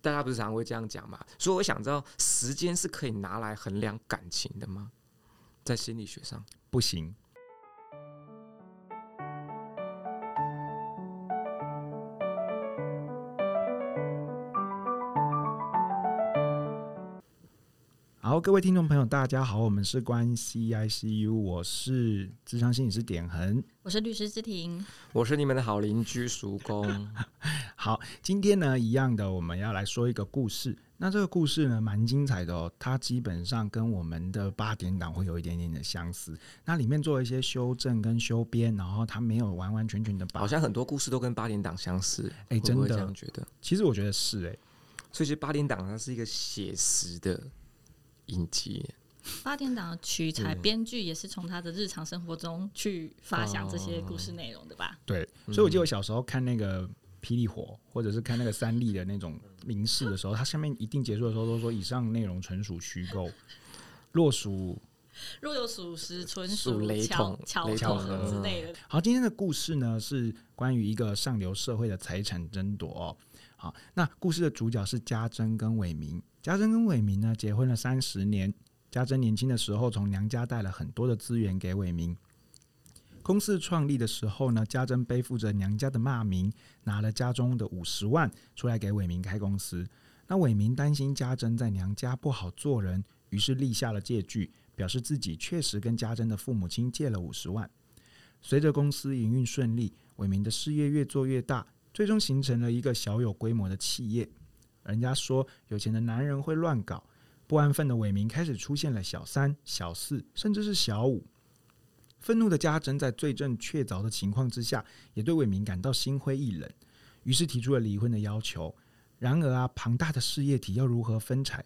大家不是常常会这样讲嘛？所以我想知道，时间是可以拿来衡量感情的吗？在心理学上不行。好，各位听众朋友，大家好，我们是关 CICU，我是智商心理师典衡，我是律师之庭，我是你们的好邻居叔公。好，今天呢，一样的，我们要来说一个故事。那这个故事呢，蛮精彩的哦，它基本上跟我们的八点档会有一点点的相似。那里面做了一些修正跟修编，然后它没有完完全全的把，好像很多故事都跟八点档相似。哎、欸，真的这样觉得？其实我觉得是哎、欸，所以其实八点档它是一个写实的。影集八点档的取材，编剧也是从他的日常生活中去发想这些故事内容的吧？对，所以我记得我小时候看那个《霹雳火》，或者是看那个三立的那种民视的时候，它下面一定结束的时候都说以上内容纯属虚构，若属若有属实，纯属雷同、巧合之类的。好，今天的故事呢是关于一个上流社会的财产争夺哦。好，那故事的主角是家珍跟伟明。家珍跟伟明呢结婚了三十年。家珍年轻的时候从娘家带了很多的资源给伟民。公司创立的时候呢，家珍背负着娘家的骂名，拿了家中的五十万出来给伟民开公司。那伟民担心家珍在娘家不好做人，于是立下了借据，表示自己确实跟家珍的父母亲借了五十万。随着公司营运顺利，伟民的事业越做越大，最终形成了一个小有规模的企业。人家说有钱的男人会乱搞，不安分的伟民开始出现了小三、小四，甚至是小五。愤怒的家珍在罪证确凿的情况之下，也对伟民感到心灰意冷，于是提出了离婚的要求。然而啊，庞大的事业体要如何分财、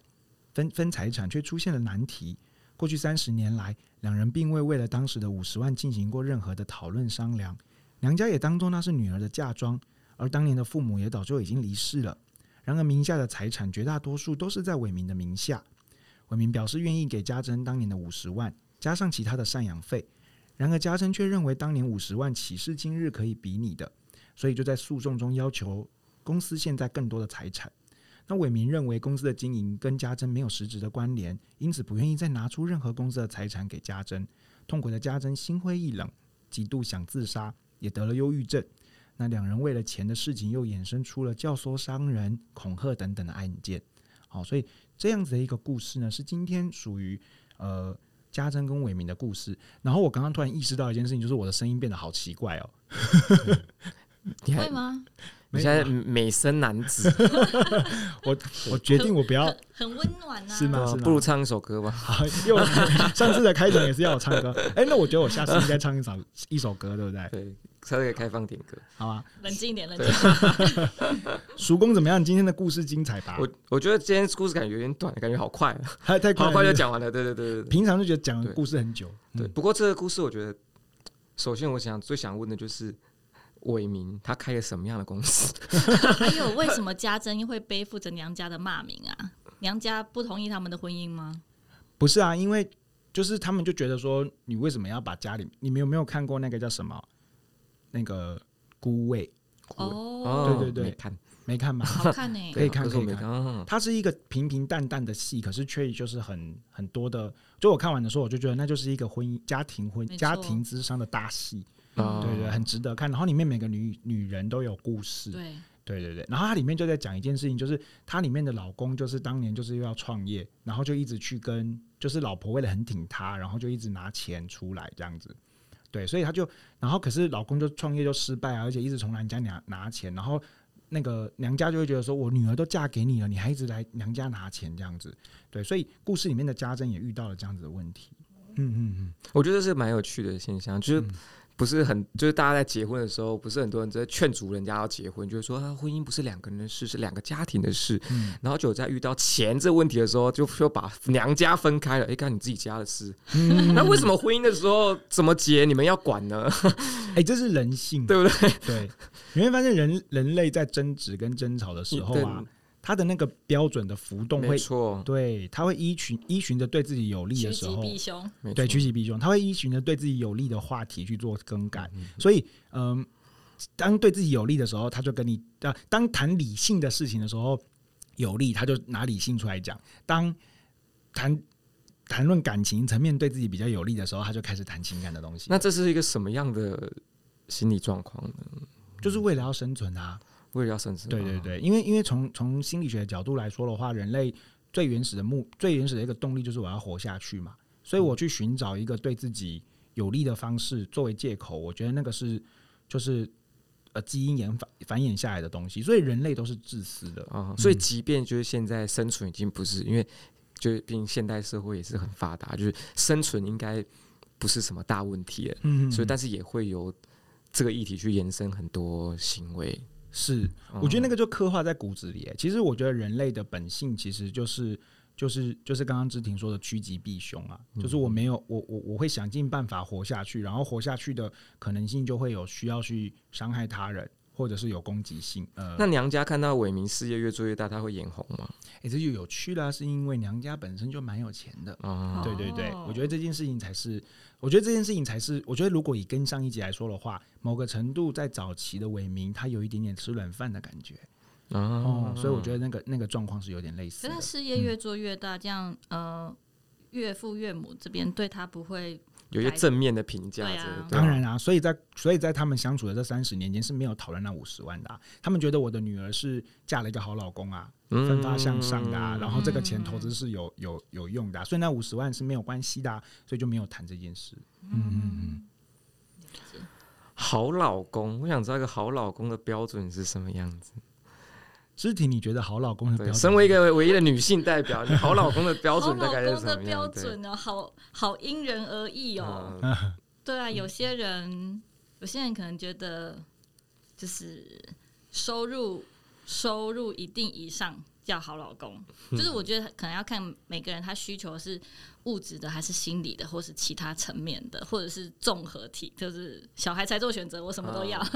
分分财产，却出现了难题。过去三十年来，两人并未为了当时的五十万进行过任何的讨论商量。娘家也当作那是女儿的嫁妆，而当年的父母也早就已经离世了。然而，名下的财产绝大多数都是在伟民的名下。伟民表示愿意给家珍当年的五十万，加上其他的赡养费。然而，家珍却认为当年五十万岂是今日可以比拟的，所以就在诉讼中要求公司现在更多的财产。那伟民认为公司的经营跟家珍没有实质的关联，因此不愿意再拿出任何公司的财产给家珍。痛苦的家珍心灰意冷，极度想自杀，也得了忧郁症。那两人为了钱的事情，又衍生出了教唆伤人、恐吓等等的案件。好，所以这样子的一个故事呢，是今天属于呃家珍跟伟民的故事。然后我刚刚突然意识到一件事情，就是我的声音变得好奇怪哦。你会吗？你现在美声男子，我我决定我不要很温暖啊，是吗？是吗？不如唱一首歌吧。好，又 上次的开场也是要我唱歌，哎、欸，那我觉得我下次应该唱一首一首歌，对不对？对，稍微开放点歌，好吧？冷静一点，冷静。叔公怎么样？今天的故事精彩吧？我我觉得今天故事感觉有点短，感觉好快啊，太太快，好快就讲完了。对对对对，平常就觉得讲故事很久，对。不过这个故事，我觉得首先我想最想问的就是。伟明他开了什么样的公司？还有为什么家珍会背负着娘家的骂名啊？娘家不同意他们的婚姻吗？不是啊，因为就是他们就觉得说，你为什么要把家里？你们有没有看过那个叫什么？那个孤味？哦，对对对，没看，没看吗？好看呢、欸，可以看，可以看。它是一个平平淡淡的戏，可是却就是很很多的。就我看完的时候，我就觉得那就是一个婚姻、家庭婚、家庭之商的大戏。嗯、对对，很值得看。然后里面每个女女人都有故事。对对对对。然后它里面就在讲一件事情，就是它里面的老公就是当年就是又要创业，然后就一直去跟，就是老婆为了很挺他，然后就一直拿钱出来这样子。对，所以他就，然后可是老公就创业就失败啊，而且一直从娘家拿拿钱，然后那个娘家就会觉得说，我女儿都嫁给你了，你还一直来娘家拿钱这样子。对，所以故事里面的家珍也遇到了这样子的问题。嗯嗯嗯，我觉得是蛮有趣的现象，就是。嗯不是很，就是大家在结婚的时候，不是很多人在劝阻人家要结婚，就是说啊，婚姻不是两个人的事，是两个家庭的事。嗯，然后就在遇到钱这问题的时候，就说把娘家分开了，哎，干你自己家的事。嗯，那为什么婚姻的时候怎么结，你们要管呢？哎，这是人性，对不对？对，你会发现人人类在争执跟争吵的时候啊。他的那个标准的浮动会，错。对，他会依循依循着对自己有利的时候，对，趋吉避凶，他会依循着对自己有利的话题去做更改。所以，嗯，当对自己有利的时候，他就跟你，当谈理性的事情的时候，有利，他就拿理性出来讲；当谈谈论感情层面对自己比较有利的时候，他就开始谈情感的东西。那这是一个什么样的心理状况呢？就是为了要生存啊，为了要生存。对对对，因为因为从从心理学的角度来说的话，人类最原始的目最原始的一个动力就是我要活下去嘛，所以我去寻找一个对自己有利的方式作为借口，我觉得那个是就是。呃，基因演繁繁衍下来的东西，所以人类都是自私的啊、嗯。所以，即便就是现在生存已经不是，因为就是毕竟现代社会也是很发达，就是生存应该不是什么大问题了。嗯，所以但是也会有这个议题去延伸很多行为。是，我觉得那个就刻画在骨子里。其实，我觉得人类的本性其实就是。就是就是刚刚芝婷说的趋吉避凶啊，就是我没有我我我会想尽办法活下去，然后活下去的可能性就会有需要去伤害他人，或者是有攻击性。呃，那娘家看到伟明事业越做越大，他会眼红吗？哎、欸，这就有趣啦，是因为娘家本身就蛮有钱的。哦，对对对，我觉得这件事情才是，我觉得这件事情才是，我觉得如果以跟上一集来说的话，某个程度在早期的伟明，他有一点点吃软饭的感觉。哦，所以我觉得那个那个状况是有点类似。可是他事业越做越大，嗯、这样呃，岳父岳母这边对他不会有一些正面的评价。对啊，当然啊，所以在所以在他们相处的这三十年间是没有讨论那五十万的、啊。他们觉得我的女儿是嫁了一个好老公啊，奋发向上的、啊，然后这个钱投资是有有有用的、啊，所以那五十万是没有关系的、啊，所以就没有谈这件事。嗯嗯嗯。好老公，我想知道一个好老公的标准是什么样子。肢体，你觉得好老公的标准？身为一个唯一的女性代表，你好老公的标准大概是什么？好老公的标准呢？好好因人而异哦。对啊，有些人，有些人可能觉得，就是收入收入一定以上。叫好老公，就是我觉得可能要看每个人他需求是物质的还是心理的，或是其他层面的，或者是综合体，就是小孩才做选择，我什么都要。哦、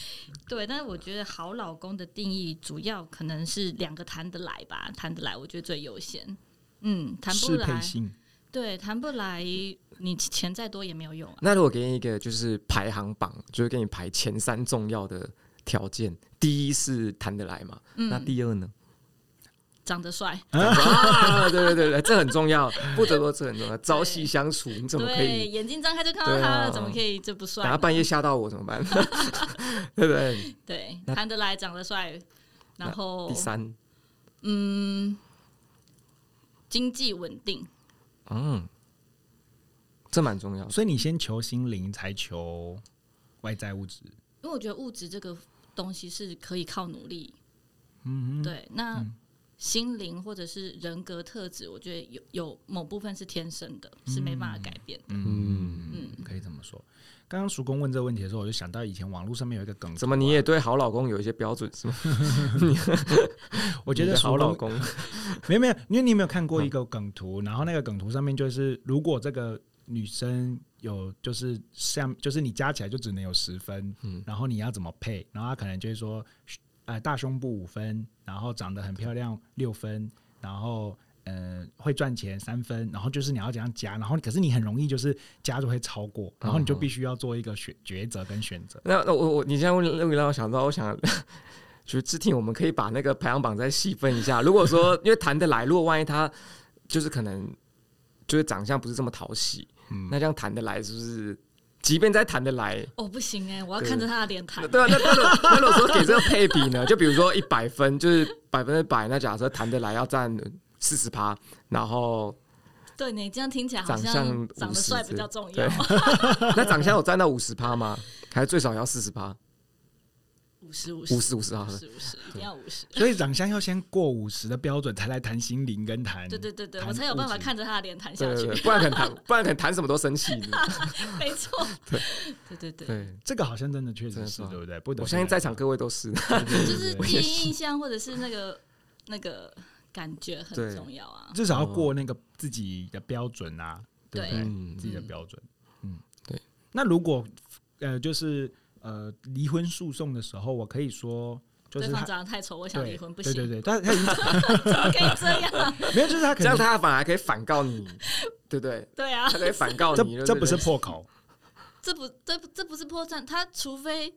对，但是我觉得好老公的定义主要可能是两个谈得来吧，谈得来我觉得最优先。嗯，谈不来，对，谈不来，你钱再多也没有用、啊。那如果给你一个就是排行榜，就是给你排前三重要的条件，第一是谈得来嘛、嗯，那第二呢？长得帅啊！对对对对，这很重要，不得不说这很重要。朝夕相处，你怎么可以眼睛张开就看到他了？啊、怎么可以这不帅？等下半夜吓到我怎么办？对不对？对，谈得来，长得帅，然后第三，嗯，经济稳定，嗯，这蛮重要。所以你先求心灵，才求外在物质。因为我觉得物质这个东西是可以靠努力。嗯，对，那。嗯心灵或者是人格特质，我觉得有有某部分是天生的，是没办法改变的。嗯嗯，可以这么说。刚刚叔公问这个问题的时候，我就想到以前网络上面有一个梗图，怎么你也对好老公有一些标准是吗？我觉得好老公 没有没有，因为你有没有看过一个梗图，然后那个梗图上面就是，如果这个女生有就是像就是你加起来就只能有十分，嗯，然后你要怎么配？然后他可能就会说。呃，大胸部五分，然后长得很漂亮六分，然后呃会赚钱三分，然后就是你要怎样加，然后可是你很容易就是加就会超过，然后你就必须要做一个选抉择跟选择。那那我我你现在问那个让我想到，我想就是芝婷，我们可以把那个排行榜再细分一下。如果说因为谈得来，如果万一他就是可能就是长相不是这么讨喜，嗯，那这样谈得来是不是？即便再谈得来，哦，不行哎，我要看着他的脸谈。对啊，那那那如果说给这个配比呢？就比如说 一百分，就是百分之百，那假设谈得来要占四十趴，然后对你这样听起来好像长得帅比较重要。那长相有占到五十趴吗？还是最少要四十趴？五十五十。五十五十啊，五十五十一定要五十，所以长相要先过五十的标准，才来谈心灵跟谈。对对对对，我才有办法看着他的脸谈下去，不然肯谈，不然肯谈 什么都生气。没错，对。对对对，这个好像真的确实是，对不对？不，我相信在场各位都 是，就是第一印象或者是那个那个感觉很重要啊，至少要过那个自己的标准啊，对不对？嗯，自己的标准，嗯，对。那如果呃，就是。呃，离婚诉讼的时候，我可以说，就是对方长得太丑，我想离婚不行。对对对，但是他已经 怎么可以这样？没有，就是他可能这样，他反而可以反告你，对不对？对啊，他可以反告你，这这不是破口，这不这这不是破绽，他除非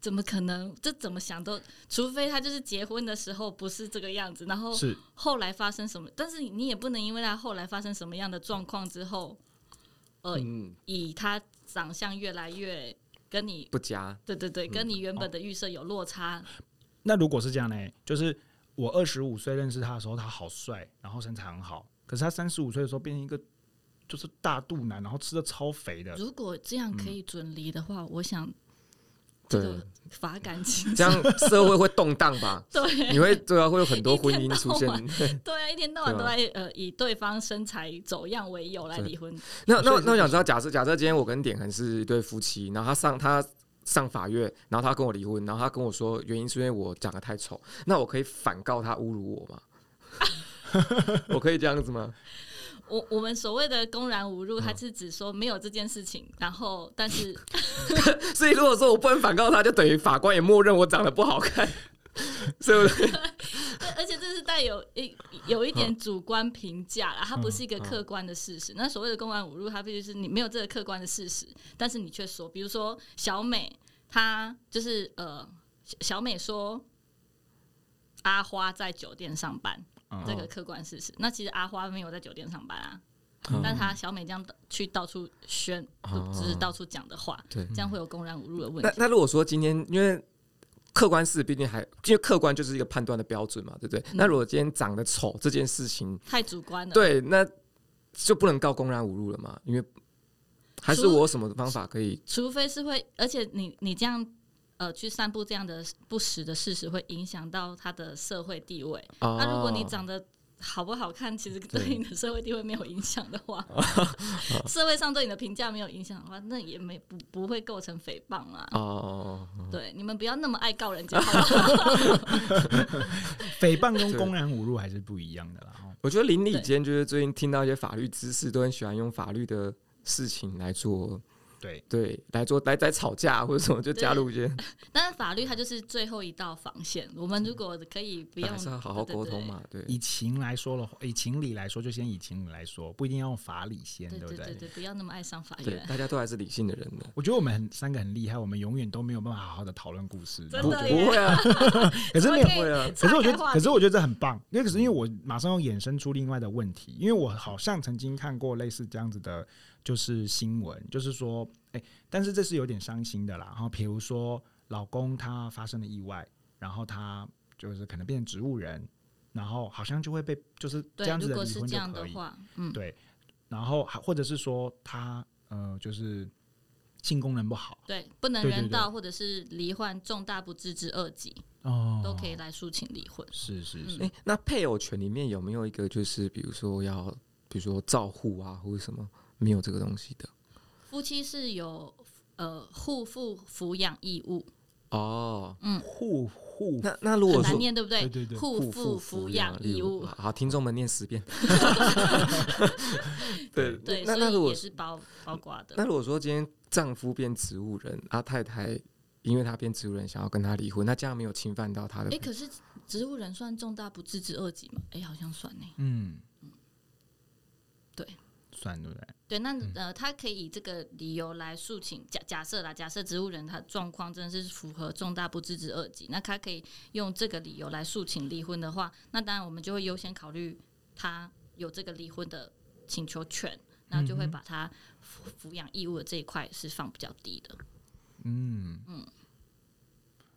怎么可能？这怎么想都，除非他就是结婚的时候不是这个样子，然后是后来发生什么？但是你也不能因为他后来发生什么样的状况之后，呃，嗯、以他长相越来越跟你不佳，对对对，跟你原本的预设有落差。嗯哦、那如果是这样呢？就是我二十五岁认识他的时候，他好帅，然后身材很好，可是他三十五岁的时候变成一个就是大肚腩，然后吃的超肥的。如果这样可以准离的话，嗯、我想。对，法感情，这样社会会动荡吧？对，你会对啊，会有很多婚姻出现。对啊，一天到晚都在呃以对方身材走样为由来离婚。那那那我想知道，假设假设今天我跟典恒是一对夫妻，然后他上他上法院，然后他跟我离婚，然后他跟我说原因是因为我长得太丑，那我可以反告他侮辱我吗？我可以这样子吗？我我们所谓的公然侮辱，它是指说没有这件事情，然后但是，所以如果说我不能反告他，就等于法官也默认我长得不好看，是不是？而且这是带有一有一点主观评价啦，它不是一个客观的事实。那所谓的公然侮辱，它必须是你没有这个客观的事实，但是你却说，比如说小美，她就是呃，小美说阿花在酒店上班。这个客观事实，那其实阿花没有在酒店上班啊，嗯、但他小美这样去到处宣，嗯、就是到处讲的话，对，这样会有公然侮辱的问题。那那如果说今天，因为客观事实毕竟还，因为客观就是一个判断的标准嘛，对不对？嗯、那如果今天长得丑这件事情太主观了，对，那就不能告公然侮辱了嘛？因为还是我有什么方法可以？除非是会，而且你你这样。呃，去散布这样的不实的事实，会影响到他的社会地位。那、哦啊、如果你长得好不好看，其实对你的社会地位没有影响的话，社会上对你的评价没有影响的话，那也没不不会构成诽谤啊。哦，对，你们不要那么爱告人家。诽谤跟公然侮辱还是不一样的啦。我觉得邻里间就是最近听到一些法律知识，都很喜欢用法律的事情来做。对对，来做来在吵架或者什么就加入一些，但是法律它就是最后一道防线。我们如果可以不用，还是要好好沟通嘛。对，以情来说的话，以情理来说，就先以情理来说，不一定要用法理先，对不对？对对，不要那么爱上法院。对，大家都还是理性的人的。我觉得我们很三个很厉害，我们永远都没有办法好好的讨论故事，不不会啊。可是没有会啊。可是我觉得，可是我觉得这很棒，因为可是因为我马上要衍生出另外的问题，因为我好像曾经看过类似这样子的。就是新闻，就是说，哎、欸，但是这是有点伤心的啦。然后，比如说，老公他发生了意外，然后他就是可能变成植物人，然后好像就会被就是这样子的离婚就可以，嗯，对。然后还或者是说他呃，就是性功能不好，对，不能人道，或者是罹患重大不治之二级，哦，都可以来诉请离婚。是是是。哎、欸，那配偶权里面有没有一个，就是比如说要，比如说照护啊，或者什么？没有这个东西的，夫妻是有呃互负抚养义务哦，嗯，互互那那如果说很难念对不对？对对对，互负抚养义务，好，听众们念十遍。对对，那那如果也是包包括的，那如果说今天丈夫变植物人，啊太太因为他变植物人想要跟他离婚，那这样没有侵犯到他的？哎，可是植物人算重大不治之二级吗？哎，好像算呢。嗯。算对不对？对，那呃，他可以以这个理由来诉请。假假设啦，假设植物人他状况真的是符合重大不治之二级，那他可以用这个理由来诉请离婚的话，那当然我们就会优先考虑他有这个离婚的请求权，那就会把他抚养义务的这一块是放比较低的。嗯嗯，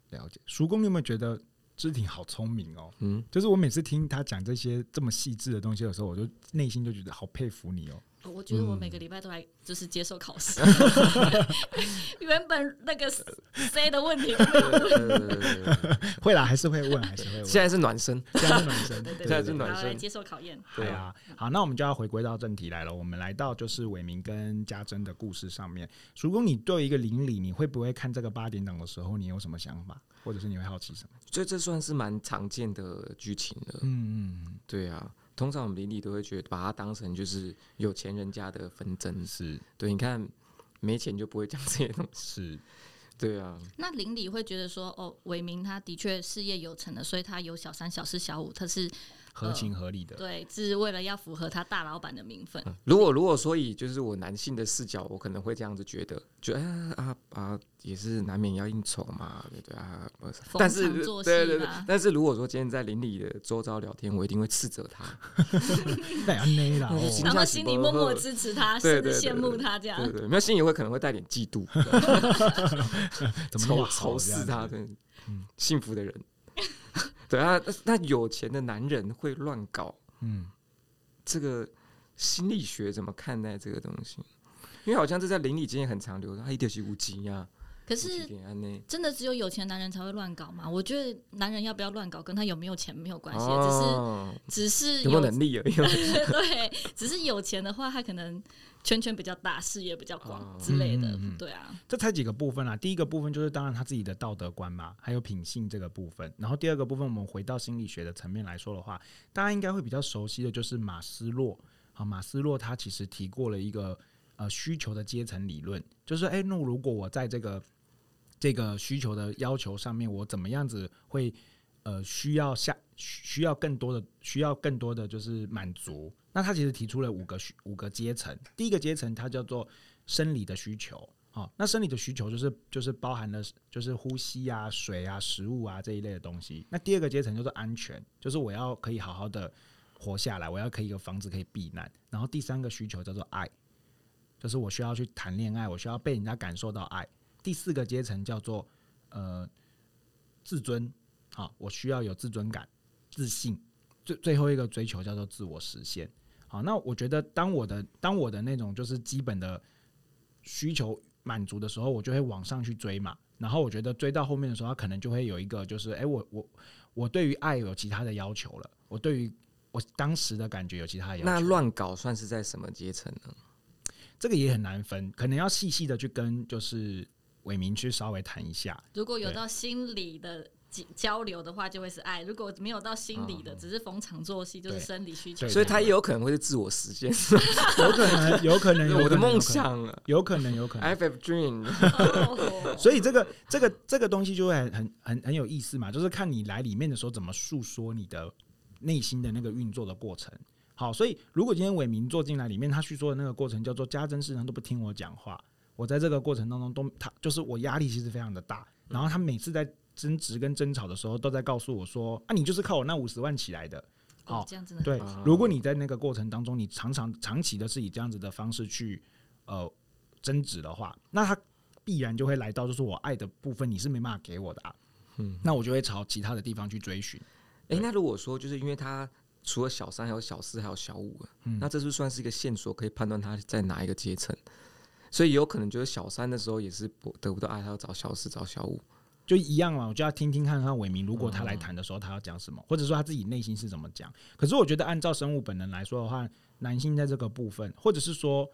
了解。叔公，你有没有觉得知婷好聪明哦？嗯，就是我每次听他讲这些这么细致的东西的时候，我就内心就觉得好佩服你哦。我觉得我每个礼拜都来就是接受考试，原本那个 C 的问题 会啦，还是会问，还是会问。现在是暖身，现在是暖身，现在是暖身，来接受考验。对啊，好，那我们就要回归到正题来了。我们来到就是伟明跟家珍的故事上面。叔公，你对一个邻里，你会不会看这个八点档的时候，你有什么想法，或者是你会好奇什么？这这算是蛮常见的剧情了。嗯嗯，对啊。通常我们邻里都会觉得把它当成就是有钱人家的纷争，是对。你看没钱就不会讲这些东西，是，对啊。那邻里会觉得说，哦，伟明他的确事业有成的，所以他有小三、小四、小五，他是合情合理的。对，只是为了要符合他大老板的名分。如果如果说以就是我男性的视角，我可能会这样子觉得，觉得啊啊啊，也是难免要应酬嘛，对对啊。但是对对对，但是如果说今天在邻里的周遭聊天，我一定会斥责他。然后心里默默支持他，甚至羡慕他这样。对对，没有心里会可能会带点嫉妒，仇仇视他的幸福的人。对啊，那有钱的男人会乱搞，嗯，这个心理学怎么看待这个东西？因为好像这在邻里间也很常流传，他一定是无极呀。可是真的只有有钱男人才会乱搞吗？我觉得男人要不要乱搞跟他有没有钱没有关系，哦、只是只是有没有能力而已。对，只是有钱的话，他可能圈圈比较大，视野比较广之类的。嗯、对啊，这才几个部分啊。第一个部分就是当然他自己的道德观嘛，还有品性这个部分。然后第二个部分，我们回到心理学的层面来说的话，大家应该会比较熟悉的就是马斯洛啊。马斯洛他其实提过了一个呃需求的阶层理论，就是哎，那如果我在这个这个需求的要求上面，我怎么样子会呃需要下需要更多的需要更多的就是满足？那他其实提出了五个需五个阶层。第一个阶层它叫做生理的需求，哦，那生理的需求就是就是包含了就是呼吸啊、水啊、食物啊这一类的东西。那第二个阶层就是安全，就是我要可以好好的活下来，我要可以有房子可以避难。然后第三个需求叫做爱，就是我需要去谈恋爱，我需要被人家感受到爱。第四个阶层叫做呃自尊，好，我需要有自尊感、自信。最最后一个追求叫做自我实现。好，那我觉得当我的当我的那种就是基本的需求满足的时候，我就会往上去追嘛。然后我觉得追到后面的时候，他可能就会有一个就是，哎、欸，我我我对于爱有其他的要求了。我对于我当时的感觉有其他的要求。那乱搞算是在什么阶层呢？这个也很难分，可能要细细的去跟就是。伟明去稍微谈一下，如果有到心理的交流的话，就会是爱；如果没有到心理的，只是逢场作戏，就是生理需求。所以他也有可能会是自我实现，有可能，有可能，我的梦想，有可能，有可能。I have dream。所以这个这个这个东西就会很很很有意思嘛，就是看你来里面的时候怎么诉说你的内心的那个运作的过程。好，所以如果今天伟明坐进来里面，他叙说的那个过程叫做家珍，事实上都不听我讲话。我在这个过程当中都，他就是我压力其实非常的大，然后他每次在争执跟争吵的时候，都在告诉我说：“啊，你就是靠我那五十万起来的。”哦，这样子的。对，如果你在那个过程当中，你常常长期的是以这样子的方式去呃争执的话，那他必然就会来到就是我爱的部分，你是没办法给我的啊。嗯，那我就会朝其他的地方去追寻。诶，那如果说就是因为他除了小三，还有小四，还有小五，嗯，那这是不是算是一个线索，可以判断他在哪一个阶层？所以有可能就是小三的时候也是不得不到爱，他要找小四找小五，就一样嘛。我就要听听看看伟明，如果他来谈的时候，他要讲什么，或者说他自己内心是怎么讲。可是我觉得按照生物本能来说的话，男性在这个部分，或者是说，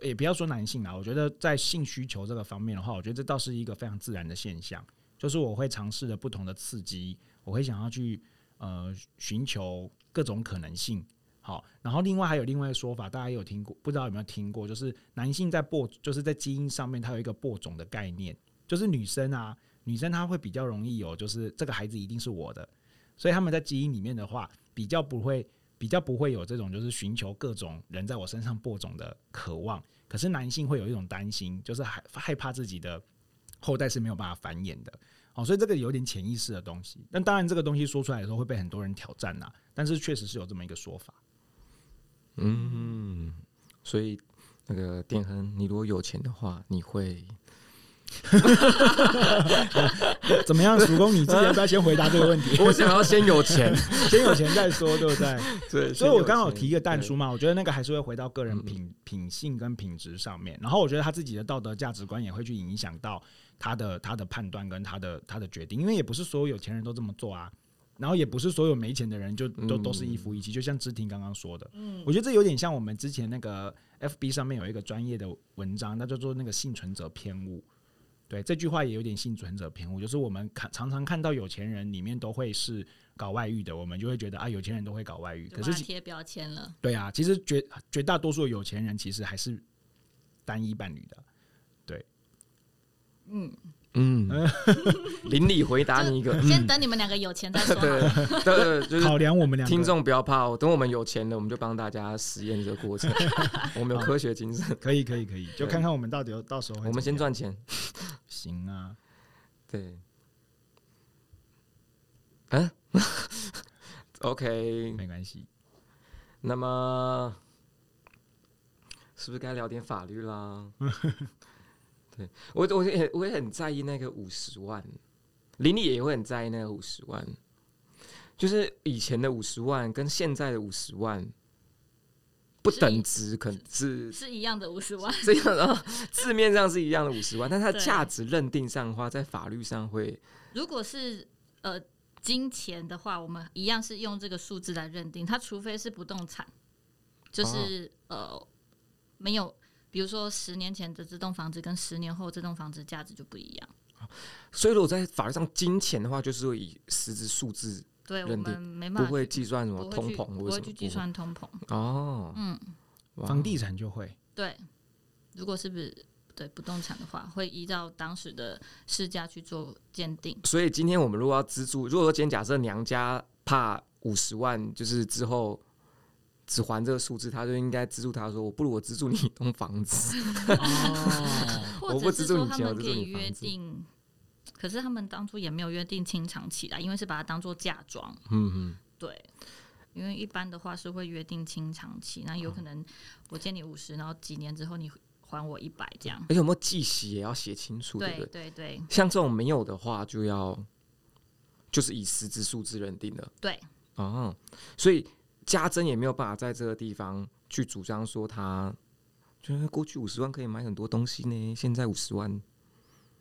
也不要说男性啦，我觉得在性需求这个方面的话，我觉得这倒是一个非常自然的现象。就是我会尝试着不同的刺激，我会想要去呃寻求各种可能性。好，然后另外还有另外一个说法，大家有听过，不知道有没有听过？就是男性在播，就是在基因上面，它有一个播种的概念，就是女生啊，女生她会比较容易有，就是这个孩子一定是我的，所以他们在基因里面的话，比较不会，比较不会有这种就是寻求各种人在我身上播种的渴望。可是男性会有一种担心，就是害害怕自己的后代是没有办法繁衍的。哦，所以这个有点潜意识的东西。那当然，这个东西说出来的时候会被很多人挑战呐。但是确实是有这么一个说法。嗯，所以那个电亨，你如果有钱的话，你会怎么样？主公，你之前要不要先回答这个问题？我想要先有钱，先有钱再说，对不对？对，所以我刚好提一个但书嘛，我觉得那个还是会回到个人品品性跟品质上面，然后我觉得他自己的道德价值观也会去影响到他的他的判断跟他的他的决定，因为也不是所有有钱人都这么做啊。然后也不是所有没钱的人就都都是一夫一妻，就像芝婷刚刚说的，我觉得这有点像我们之前那个 FB 上面有一个专业的文章，那叫做那个幸存者偏误。对，这句话也有点幸存者偏误，就是我们看常常看到有钱人里面都会是搞外遇的，我们就会觉得啊，有钱人都会搞外遇，可是贴标签了。对啊，其实绝绝大多数有钱人其实还是单一伴侣的。对，嗯。嗯，邻里回答你一个，先等你们两个有钱再说。对对对，就是考量我们两个听众不要怕，哦等我们有钱了，我们就帮大家实验这个过程。我们有科学精神，可以可以可以，就看看我们到底有到时候。我们先赚钱，行啊，对，嗯，OK，没关系。那么，是不是该聊点法律啦？对我，我也我也很在意那个五十万，林丽也会很在意那个五十万，就是以前的五十万跟现在的五十万不等值，可能是是一样的五十万，这样啊，字面上是一样的五十万，但它的价值认定上的话，在法律上会，如果是呃金钱的话，我们一样是用这个数字来认定，它除非是不动产，就是、哦、呃没有。比如说，十年前的这栋房子跟十年后这栋房子价值就不一样。所以，如果在法律上，金钱的话，就是会以实质数字对我们没办法，不会计算什么通膨，不会去计算通膨。哦，嗯，房地产就会对。如果是不是对不动产的话，会依照当时的市价去做鉴定。所以，今天我们如果要资助，如果说今天假设娘家怕五十万，就是之后。只还这个数字，他就应该资助他说：“我不如我资助你一栋房子。”哦，或者是说他们可以约定，可是他们当初也没有约定清偿期啦，因为是把它当做嫁妆。嗯嗯，对，因为一般的话是会约定清偿期，那有可能我借你五十，然后几年之后你还我一百这样。而且有没有计息也要写清楚，对对对对。像这种没有的话，就要就是以实质数字认定的。对，哦，所以。家珍也没有办法在这个地方去主张说他，就是过去五十万可以买很多东西呢，现在五十万，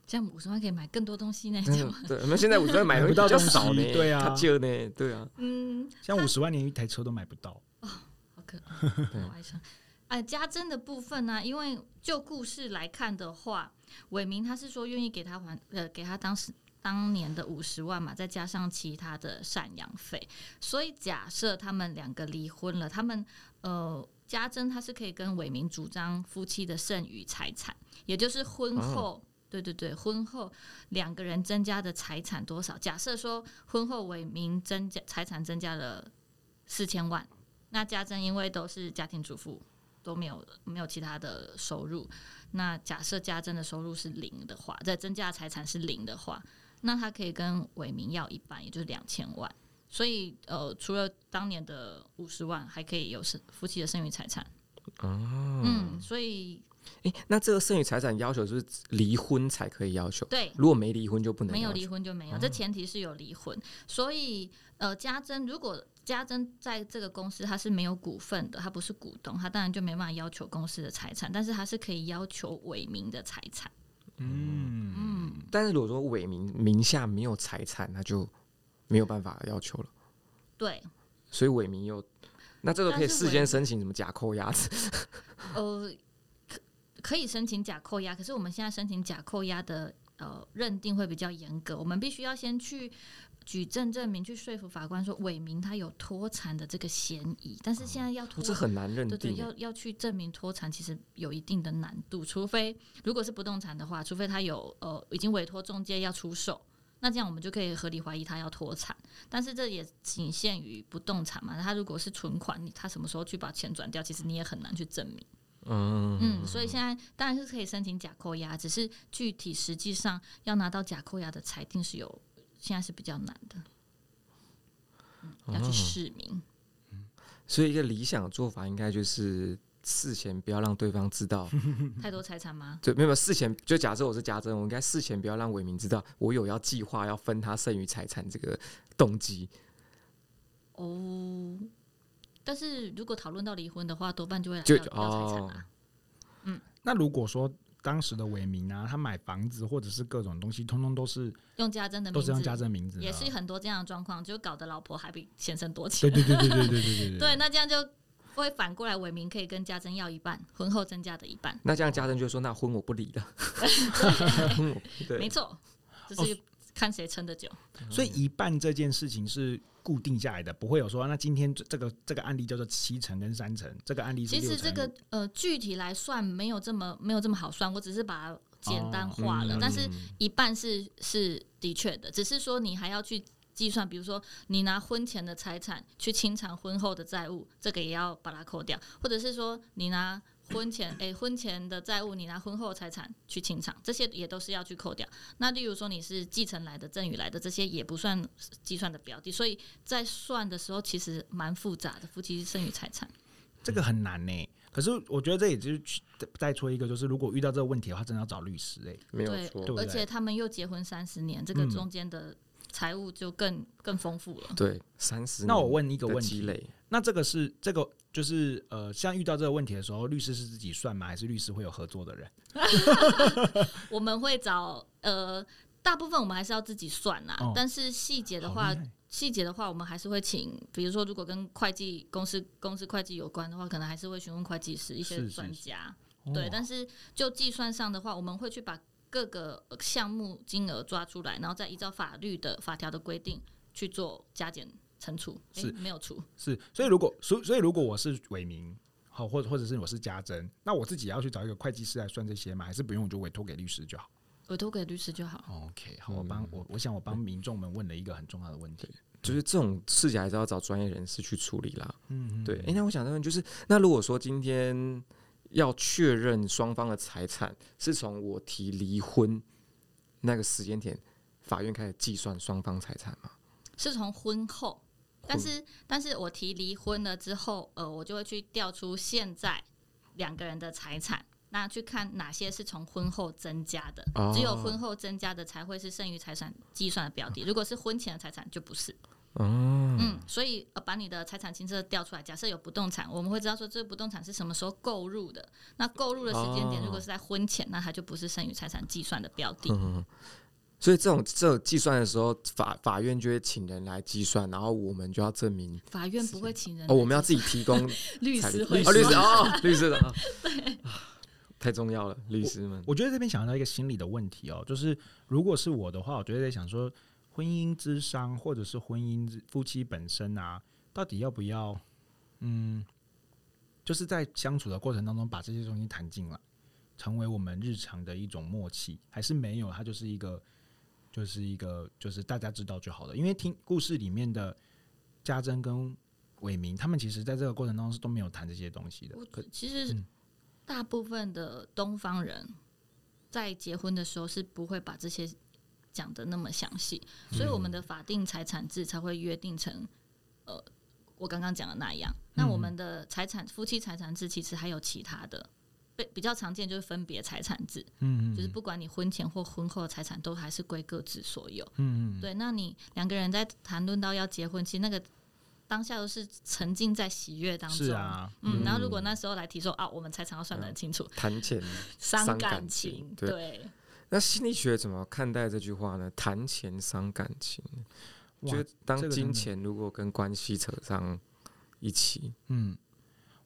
这样五十万可以买更多东西呢？对，我们现在五十万买的比较少呢，对啊，他借呢，对啊，嗯，像五十万连一台车都买不到哦，好可 怕，不好意思，哎，家珍的部分呢、啊，因为就故事来看的话，伟明他是说愿意给他还，呃，给他当时。当年的五十万嘛，再加上其他的赡养费，所以假设他们两个离婚了，他们呃，家珍他是可以跟伟明主张夫妻的剩余财产，也就是婚后，哦、对对对，婚后两个人增加的财产多少？假设说婚后伟明增加财产增加了四千万，那家珍因为都是家庭主妇，都没有没有其他的收入，那假设家珍的收入是零的话，再增加财产是零的话。那他可以跟伟明要一半，也就是两千万。所以，呃，除了当年的五十万，还可以有剩夫妻的剩余财产。哦，嗯，所以，诶、欸，那这个剩余财产要求是离婚才可以要求？对，如果没离婚就不能。没有离婚就没有，这前提是有离婚。所以，呃，家珍如果家珍在这个公司他是没有股份的，他不是股东，他当然就没办法要求公司的财产，但是他是可以要求伟明的财产。嗯嗯，但是如果说伟明名下没有财产，那就没有办法要求了。对，所以伟明又那这个可以事先申请什么假扣押？呃，可可以申请假扣押，可是我们现在申请假扣押的呃认定会比较严格，我们必须要先去。举证证明去说服法官说伟明他有脱产的这个嫌疑，但是现在要脱，这很难认定。对对，要要去证明脱产其实有一定的难度，除非如果是不动产的话，除非他有呃已经委托中介要出售，那这样我们就可以合理怀疑他要脱产。但是这也仅限于不动产嘛，他如果是存款，他什么时候去把钱转掉，其实你也很难去证明。嗯嗯，所以现在当然是可以申请假扣押，只是具体实际上要拿到假扣押的裁定是有。现在是比较难的，要去释明。哦，所以一个理想的做法应该就是事前不要让对方知道 太多财产吗？对，没有事前就假设我是家珍，我应该事前不要让伟明知道我有要计划要分他剩余财产这个动机。哦，但是如果讨论到离婚的话，多半就会来就要财产啊。嗯，那如果说。当时的伟民啊，他买房子或者是各种东西，通通都是用家珍的名字，都是用家珍名字，也是很多这样的状况，就搞得老婆还比先生多钱。对对对对对对对对，对，那这样就会反过来，伟民可以跟家珍要一半，婚后增加的一半。那这样家珍就说：“那婚我不离了。对”没错，就是看谁撑得久。所以一半这件事情是。固定下来的不会有说，那今天这个这个案例叫做七成跟三成，这个案例是。其实这个呃具体来算没有这么没有这么好算，我只是把简单化了，哦嗯、但是一半是是的确的，只是说你还要去计算，比如说你拿婚前的财产去清偿婚后的债务，这个也要把它扣掉，或者是说你拿。婚前诶、欸，婚前的债务你拿婚后财产去清偿，这些也都是要去扣掉。那例如说你是继承来的、赠与来的，这些也不算计算的标的。所以在算的时候，其实蛮复杂的。夫妻剩余财产这个很难呢、欸。可是我觉得这也就是再说一个，就是如果遇到这个问题的话，真的要找律师哎、欸，没有错。对，而且他们又结婚三十年，这个中间的财务就更更丰富了。对，三十。那我问一个问题，那这个是这个。就是呃，像遇到这个问题的时候，律师是自己算吗？还是律师会有合作的人？我们会找呃，大部分我们还是要自己算啦。哦、但是细节的话，细节的话，我们还是会请，比如说如果跟会计公司公司会计有关的话，可能还是会询问会计师一些专家。是是是对，哦、但是就计算上的话，我们会去把各个项目金额抓出来，然后再依照法律的法条的规定去做加减。乘除是没有处是，所以如果所所以如果我是伟明好，或者或者是我是家珍，那我自己要去找一个会计师来算这些吗？还是不用，我就委托给律师就好？委托给律师就好。OK，好，我帮我我想我帮民众们问了一个很重要的问题，就是这种事情还是要找专业人士去处理啦。嗯，对。哎、欸，那我想问，就是那如果说今天要确认双方的财产是从我提离婚那个时间点，法院开始计算双方财产吗？是从婚后。但是，但是我提离婚了之后，呃，我就会去调出现在两个人的财产，那去看哪些是从婚后增加的，只有婚后增加的才会是剩余财产计算的标的，如果是婚前的财产就不是。嗯，所以呃，把你的财产清册调出来，假设有不动产，我们会知道说这个不动产是什么时候购入的，那购入的时间点如果是在婚前，那它就不是剩余财产计算的标的。所以这种这种计算的时候，法法院就会请人来计算，然后我们就要证明。法院不会请人哦，我们要自己提供 律师会哦，律师哦，律师的啊，对，太重要了，律师们。我，我觉得这边想到一个心理的问题哦，就是如果是我的话，我觉得在想说，婚姻之商或者是婚姻夫妻本身啊，到底要不要？嗯，就是在相处的过程当中把这些东西谈进来，成为我们日常的一种默契，还是没有？它就是一个。就是一个，就是大家知道就好了。因为听故事里面的家珍跟伟明，他们其实在这个过程当中是都没有谈这些东西的。其实大部分的东方人在结婚的时候是不会把这些讲的那么详细，所以我们的法定财产制才会约定成呃，我刚刚讲的那样。那我们的财产夫妻财产制其实还有其他的。被比较常见就是分别财产制，嗯，就是不管你婚前或婚后的财产都还是归各自所有，嗯嗯，对。那你两个人在谈论到要结婚，其实那个当下都是沉浸在喜悦当中，啊，嗯。然后如果那时候来提说啊，我们财产要算得很清楚，谈钱 伤感情，对。那心理学怎么看待这句话呢？谈钱伤感情，觉得当金钱如果跟关系扯上一起，嗯。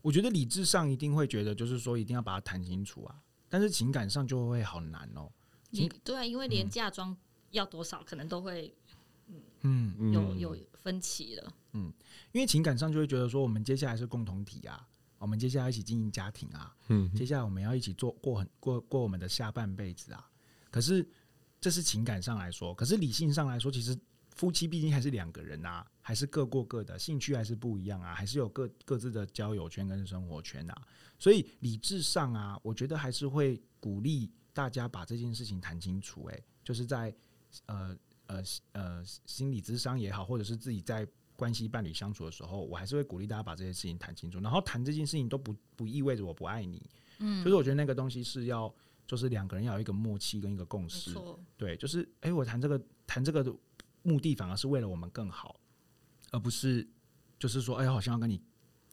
我觉得理智上一定会觉得，就是说一定要把它谈清楚啊，但是情感上就会好难哦。你对啊，因为连嫁妆要多少，可能都会嗯，嗯有有分歧了。嗯，因为情感上就会觉得说，我们接下来是共同体啊，我们接下来一起经营家庭啊，嗯，接下来我们要一起做过很过过我们的下半辈子啊。可是这是情感上来说，可是理性上来说，其实。夫妻毕竟还是两个人啊，还是各过各的，兴趣还是不一样啊，还是有各各自的交友圈跟生活圈啊。所以理智上啊，我觉得还是会鼓励大家把这件事情谈清楚。诶，就是在呃呃呃心理智商也好，或者是自己在关系伴侣相处的时候，我还是会鼓励大家把这些事情谈清楚。然后谈这件事情都不不意味着我不爱你，嗯，就是我觉得那个东西是要，就是两个人要有一个默契跟一个共识。对，就是诶、欸，我谈这个谈这个。目的反而是为了我们更好，而不是就是说，哎呀，好像要跟你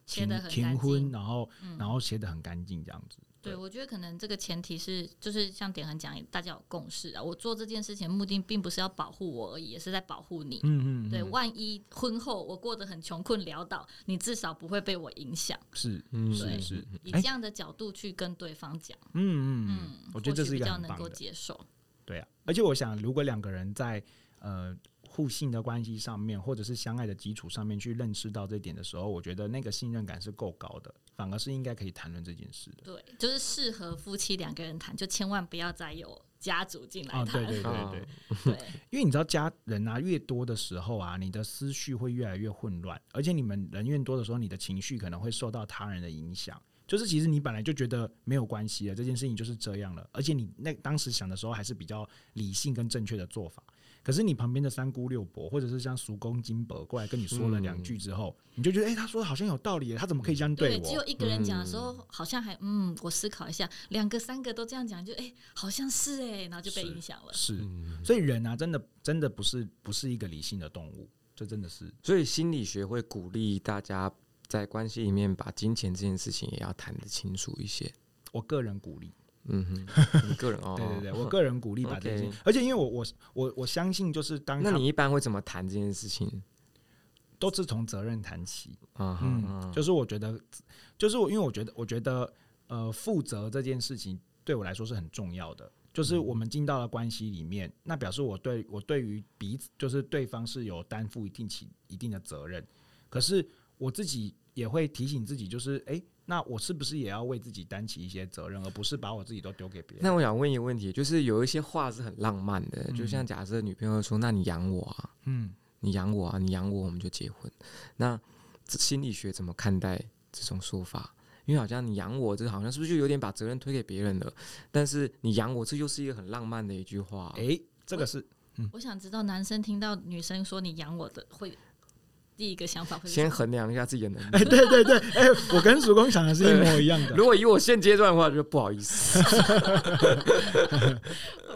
停停婚，然后、嗯、然后写得很干净这样子。对，对我觉得可能这个前提是，就是像点恒讲，大家有共识啊。我做这件事情目的并不是要保护我而已，也是在保护你。嗯嗯。对，万一婚后我过得很穷困潦倒，你至少不会被我影响。是，嗯，是是。以这样的角度去跟对方讲，嗯嗯嗯，我觉得这是一个比较能够接受。对啊，而且我想，如果两个人在呃。互信的关系上面，或者是相爱的基础上面去认识到这点的时候，我觉得那个信任感是够高的，反而是应该可以谈论这件事的。对，就是适合夫妻两个人谈，就千万不要再有家族进来谈。哦，对对对对对，对，因为你知道家人啊越多的时候啊，你的思绪会越来越混乱，而且你们人越多的时候，你的情绪可能会受到他人的影响。就是其实你本来就觉得没有关系了，这件事情就是这样了，而且你那当时想的时候还是比较理性跟正确的做法。可是你旁边的三姑六婆，或者是像叔公金伯过来跟你说了两句之后，嗯、你就觉得哎、欸，他说的好像有道理，他怎么可以这样对我？对，只有一个人讲的时候，好像还嗯，我思考一下，两个三个都这样讲，就哎、欸，好像是哎、欸，然后就被影响了。是，是，所以人啊，真的真的不是不是一个理性的动物，这真的是。所以心理学会鼓励大家。在关系里面，把金钱这件事情也要谈得清楚一些。我个人鼓励，嗯哼，你个人哦，对对对，我个人鼓励把这件事情，而且因为我我我我相信，就是当那你一般会怎么谈这件事情？都是从责任谈起，嗯哼，就是我觉得，就是我因为我觉得，我觉得呃，负责这件事情对我来说是很重要的。就是我们进到了关系里面，那表示我对我对于彼此，就是对方是有担负一定起一定的责任，可是。我自己也会提醒自己，就是哎、欸，那我是不是也要为自己担起一些责任，而不是把我自己都丢给别人？那我想问一个问题，就是有一些话是很浪漫的，嗯、就像假设女朋友说：“那你养我啊，嗯，你养我啊，你养我，我们就结婚。”那心理学怎么看待这种说法？因为好像你养我，这好像是不是就有点把责任推给别人了？但是你养我，这又是一个很浪漫的一句话。诶、欸，这个是，嗯、我想知道男生听到女生说“你养我的”会。第一个想法会先衡量一下自己的能力。哎，对对对，哎，我跟曙光想的是一模一样的。如果以我现阶段的话，就不好意思。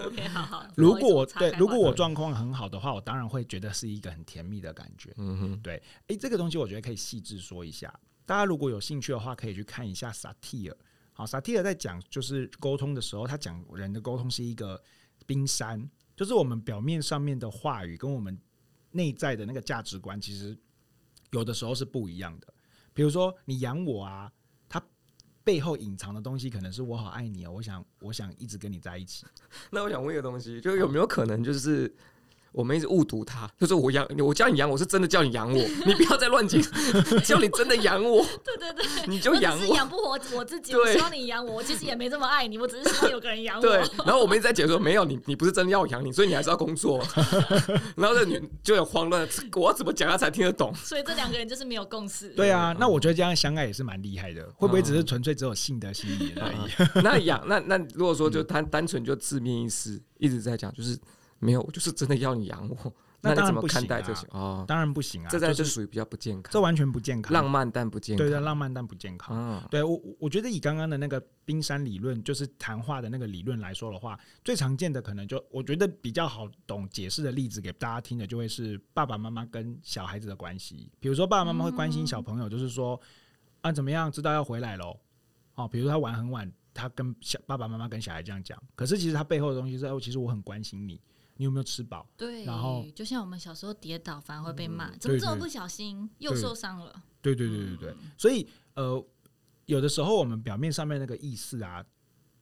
OK，好好。如果我对，如果我状况很好的话，我当然会觉得是一个很甜蜜的感觉。嗯哼，对。哎，这个东西我觉得可以细致说一下。大家如果有兴趣的话，可以去看一下萨提尔。好，萨提尔在讲就是沟通的时候，他讲人的沟通是一个冰山，就是我们表面上面的话语跟我们内在的那个价值观，其实。有的时候是不一样的，比如说你养我啊，它背后隐藏的东西可能是我好爱你哦，我想我想一直跟你在一起。那我想问一个东西，就有没有可能就是？我们一直误读他，就是我养我叫你养我是真的叫你养我，你不要再乱讲，叫你真的养我。对对对，你就养我，养不活我自己。我，希望你养我，我其实也没这么爱你，我只是希望有个人养我。对，然后我们一直在解说，没有你，你不是真的要我养你，所以你还是要工作。然后这女就有慌乱，我要怎么讲他才听得懂？所以这两个人就是没有共识。对啊，那我觉得这样相爱也是蛮厉害的，会不会只是纯粹只有性的吸引而已？那养那那如果说就单单纯就字面意思一直在讲，就是没有，我就是真的要你养我。那你怎么看待这些？哦，当然不行啊！这在就属于比较不健康，这完全不健康。浪漫但不健康，对的，浪漫但不健康。对我，我觉得以刚刚的那个冰山理论，就是谈话的那个理论来说的话，最常见的可能就我觉得比较好懂解释的例子给大家听的，就会是爸爸妈妈跟小孩子的关系。比如说，爸爸妈妈会关心小朋友，就是说啊，怎么样，知道要回来喽？哦，比如说他玩很晚，他跟小爸爸妈妈跟小孩这样讲，可是其实他背后的东西是，哦，其实我很关心你。你有没有吃饱？对，然后就像我们小时候跌倒，反而会被骂，怎么这么不小心又受伤了？对对对对对，所以呃，有的时候我们表面上面那个意思啊，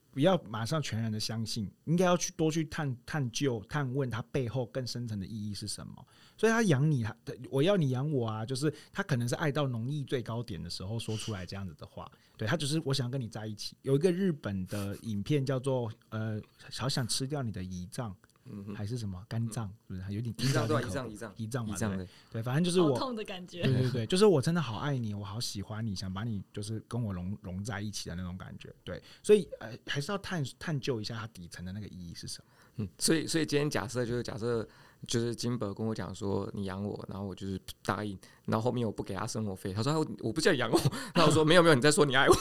不要马上全然的相信，应该要去多去探探究、探问他背后更深层的意义是什么。所以他养你，他我要你养我啊，就是他可能是爱到浓意最高点的时候说出来这样子的话。对，他只是我想跟你在一起。有一个日本的影片叫做呃，好想吃掉你的胰脏。嗯，还是什么肝脏，是不是有点胰脏？对，胰脏，胰脏，胰脏嘛，对，对，反正就是我痛的感觉。对对对，就是我真的好爱你，我好喜欢你，想把你就是跟我融融在一起的那种感觉。对，所以呃，还是要探探究一下它底层的那个意义是什么。嗯，所以所以今天假设就是假设。就是金伯跟我讲说，你养我，然后我就是答应，然后后面我不给他生活费，他说我我不叫你养我，那我说没有没有，你在说你爱我，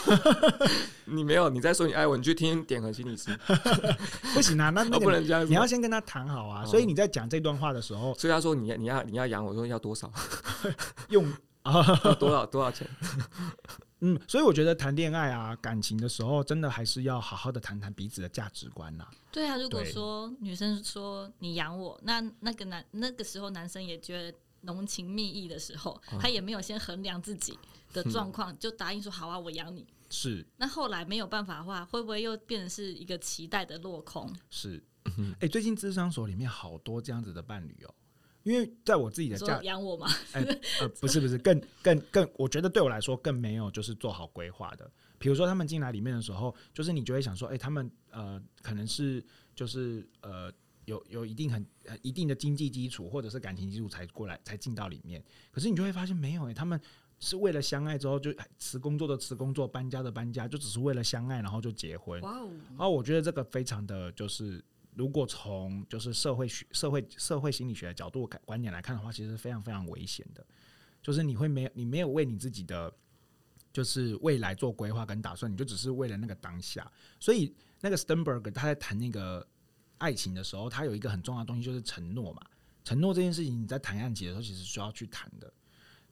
你没有你在说你爱我，你去听点和心理师，不行啊，那那个、不能这样，你要先跟他谈好啊，所以你在讲这段话的时候，所以他说你你要你要养我，说要多少，用啊多少多少钱。嗯，所以我觉得谈恋爱啊，感情的时候，真的还是要好好的谈谈彼此的价值观呐、啊。对啊，如果说女生说你养我，那那个男那个时候男生也觉得浓情蜜意的时候，嗯、他也没有先衡量自己的状况，嗯、就答应说好啊，我养你。是。那后来没有办法的话，会不会又变成是一个期待的落空？是。哎、欸，最近智商所里面好多这样子的伴侣哦。因为在我自己的家养我嘛？哎、欸，呃，不是不是，更更更，我觉得对我来说更没有就是做好规划的。比如说他们进来里面的时候，就是你就会想说，哎、欸，他们呃可能是就是呃有有一定很一定的经济基础或者是感情基础才过来才进到里面，可是你就会发现没有哎、欸，他们是为了相爱之后就辞工作的辞工作，搬家的搬家，就只是为了相爱然后就结婚。哇哦！然后我觉得这个非常的就是。如果从就是社会学、社会社会心理学的角度观点来看的话，其实是非常非常危险的。就是你会没有你没有为你自己的就是未来做规划跟打算，你就只是为了那个当下。所以那个 Sternberg 他在谈那个爱情的时候，他有一个很重要的东西就是承诺嘛。承诺这件事情，你在谈恋爱的时候其实需要去谈的。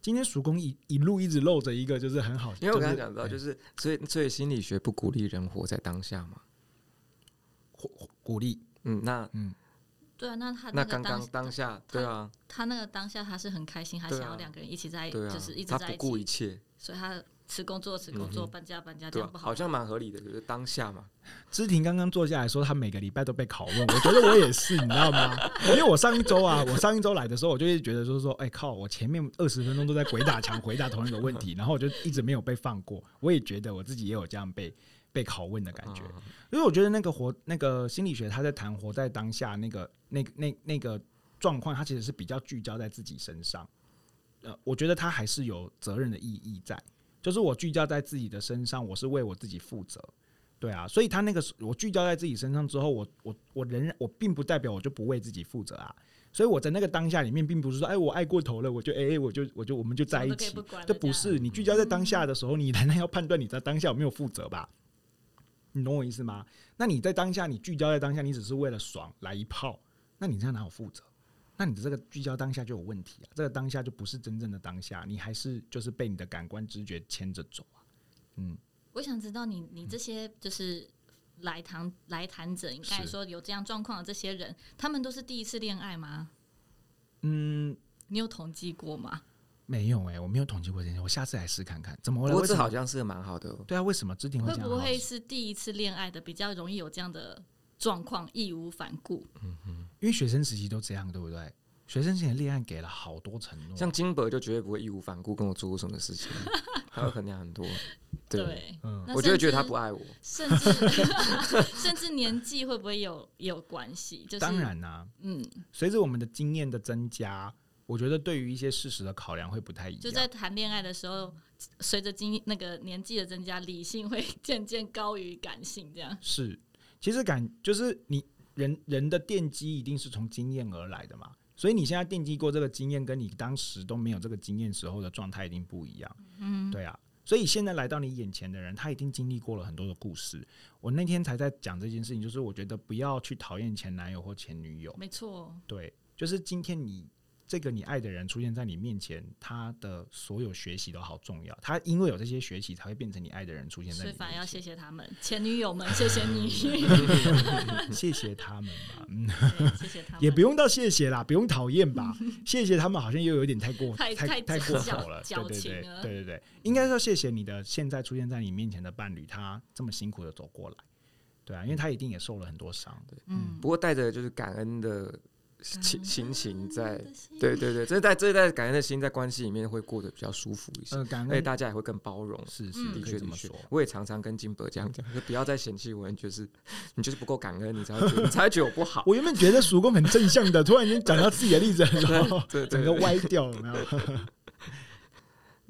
今天叔公一一路一直露着一个就是很好，因为我刚才讲到，就是所以所以心理学不鼓励人活在当下嘛，鼓励。嗯，那嗯，对啊，那他那刚刚当下，对啊，他那个当下他是很开心，他想要两个人一起在，就是一直在一起，不顾一切，所以他辞工作辞工作，搬家搬家，这样不好，好像蛮合理的，就是当下嘛。芝婷刚刚坐下来说，他每个礼拜都被拷问，我觉得我也是，你知道吗？因为我上一周啊，我上一周来的时候，我就一直觉得就是说，哎靠，我前面二十分钟都在鬼打墙 回答同一个问题，然后我就一直没有被放过，我也觉得我自己也有这样被。被拷问的感觉，因为我觉得那个活那个心理学，他在谈活在当下那个那那那个状况，他其实是比较聚焦在自己身上。呃，我觉得他还是有责任的意义在，就是我聚焦在自己的身上，我是为我自己负责。对啊，所以他那个我聚焦在自己身上之后，我我我仍然我并不代表我就不为自己负责啊。所以我在那个当下里面，并不是说哎我爱过头了，我就哎、欸、我就我就我们就在一起，这不是你聚焦在当下的时候，你 仍然要判断你在当下有没有负责吧？你懂我意思吗？那你在当下，你聚焦在当下，你只是为了爽来一炮，那你这样哪有负责？那你的这个聚焦当下就有问题啊！这个当下就不是真正的当下，你还是就是被你的感官知觉牵着走啊。嗯，我想知道你你这些就是来谈来谈者，应该说有这样状况的这些人，他们都是第一次恋爱吗？嗯，你有统计过吗？没有哎、欸，我没有统计过这件事，我下次来试看看。怎么？不过这好像是蛮好的。对啊，为什么芝婷会这样？会不会是第一次恋爱的比较容易有这样的状况，义无反顾？嗯哼，因为学生时期都这样，对不对？学生时期恋爱给了好多承诺，像金伯就绝对不会义无反顾跟我做过什么事情，还会衡量很多。对，对嗯，我就会觉得他不爱我，甚至 甚至年纪会不会有有关系？就是当然啊，嗯，随着我们的经验的增加。我觉得对于一些事实的考量会不太一样。就在谈恋爱的时候，随着经那个年纪的增加，理性会 渐渐高于感性，这样是。其实感就是你人人的奠基一定是从经验而来的嘛，所以你现在奠基过这个经验，跟你当时都没有这个经验时候的状态一定不一样。嗯，对啊。所以现在来到你眼前的人，他一定经历过了很多的故事。我那天才在讲这件事情，就是我觉得不要去讨厌前男友或前女友。没错，对，就是今天你。这个你爱的人出现在你面前，他的所有学习都好重要。他因为有这些学习，才会变成你爱的人出现在你面前。所以，反而要谢谢他们，前女友们，谢谢你，谢谢他们吧。嗯，谢谢他们，也不用到谢谢啦，不用讨厌吧。谢谢他们，好像又有点太过，太太太过头了。对对对，对对对，应该说谢谢你的现在出现在你面前的伴侣，他这么辛苦的走过来，对啊，因为他一定也受了很多伤。对，嗯，不过带着就是感恩的。心心情在，对对对，这在这一代感恩的心在关系里面会过得比较舒服一些，而且大家也会更包容。是是，的确这么说。我也常常跟金伯这样讲，就不要再嫌弃我，就是 你就是不够感恩，你才会觉得 你才会觉得我不好。我原本觉得叔公很正向的，突然间讲到自己的例子，然后整个歪掉了，没有？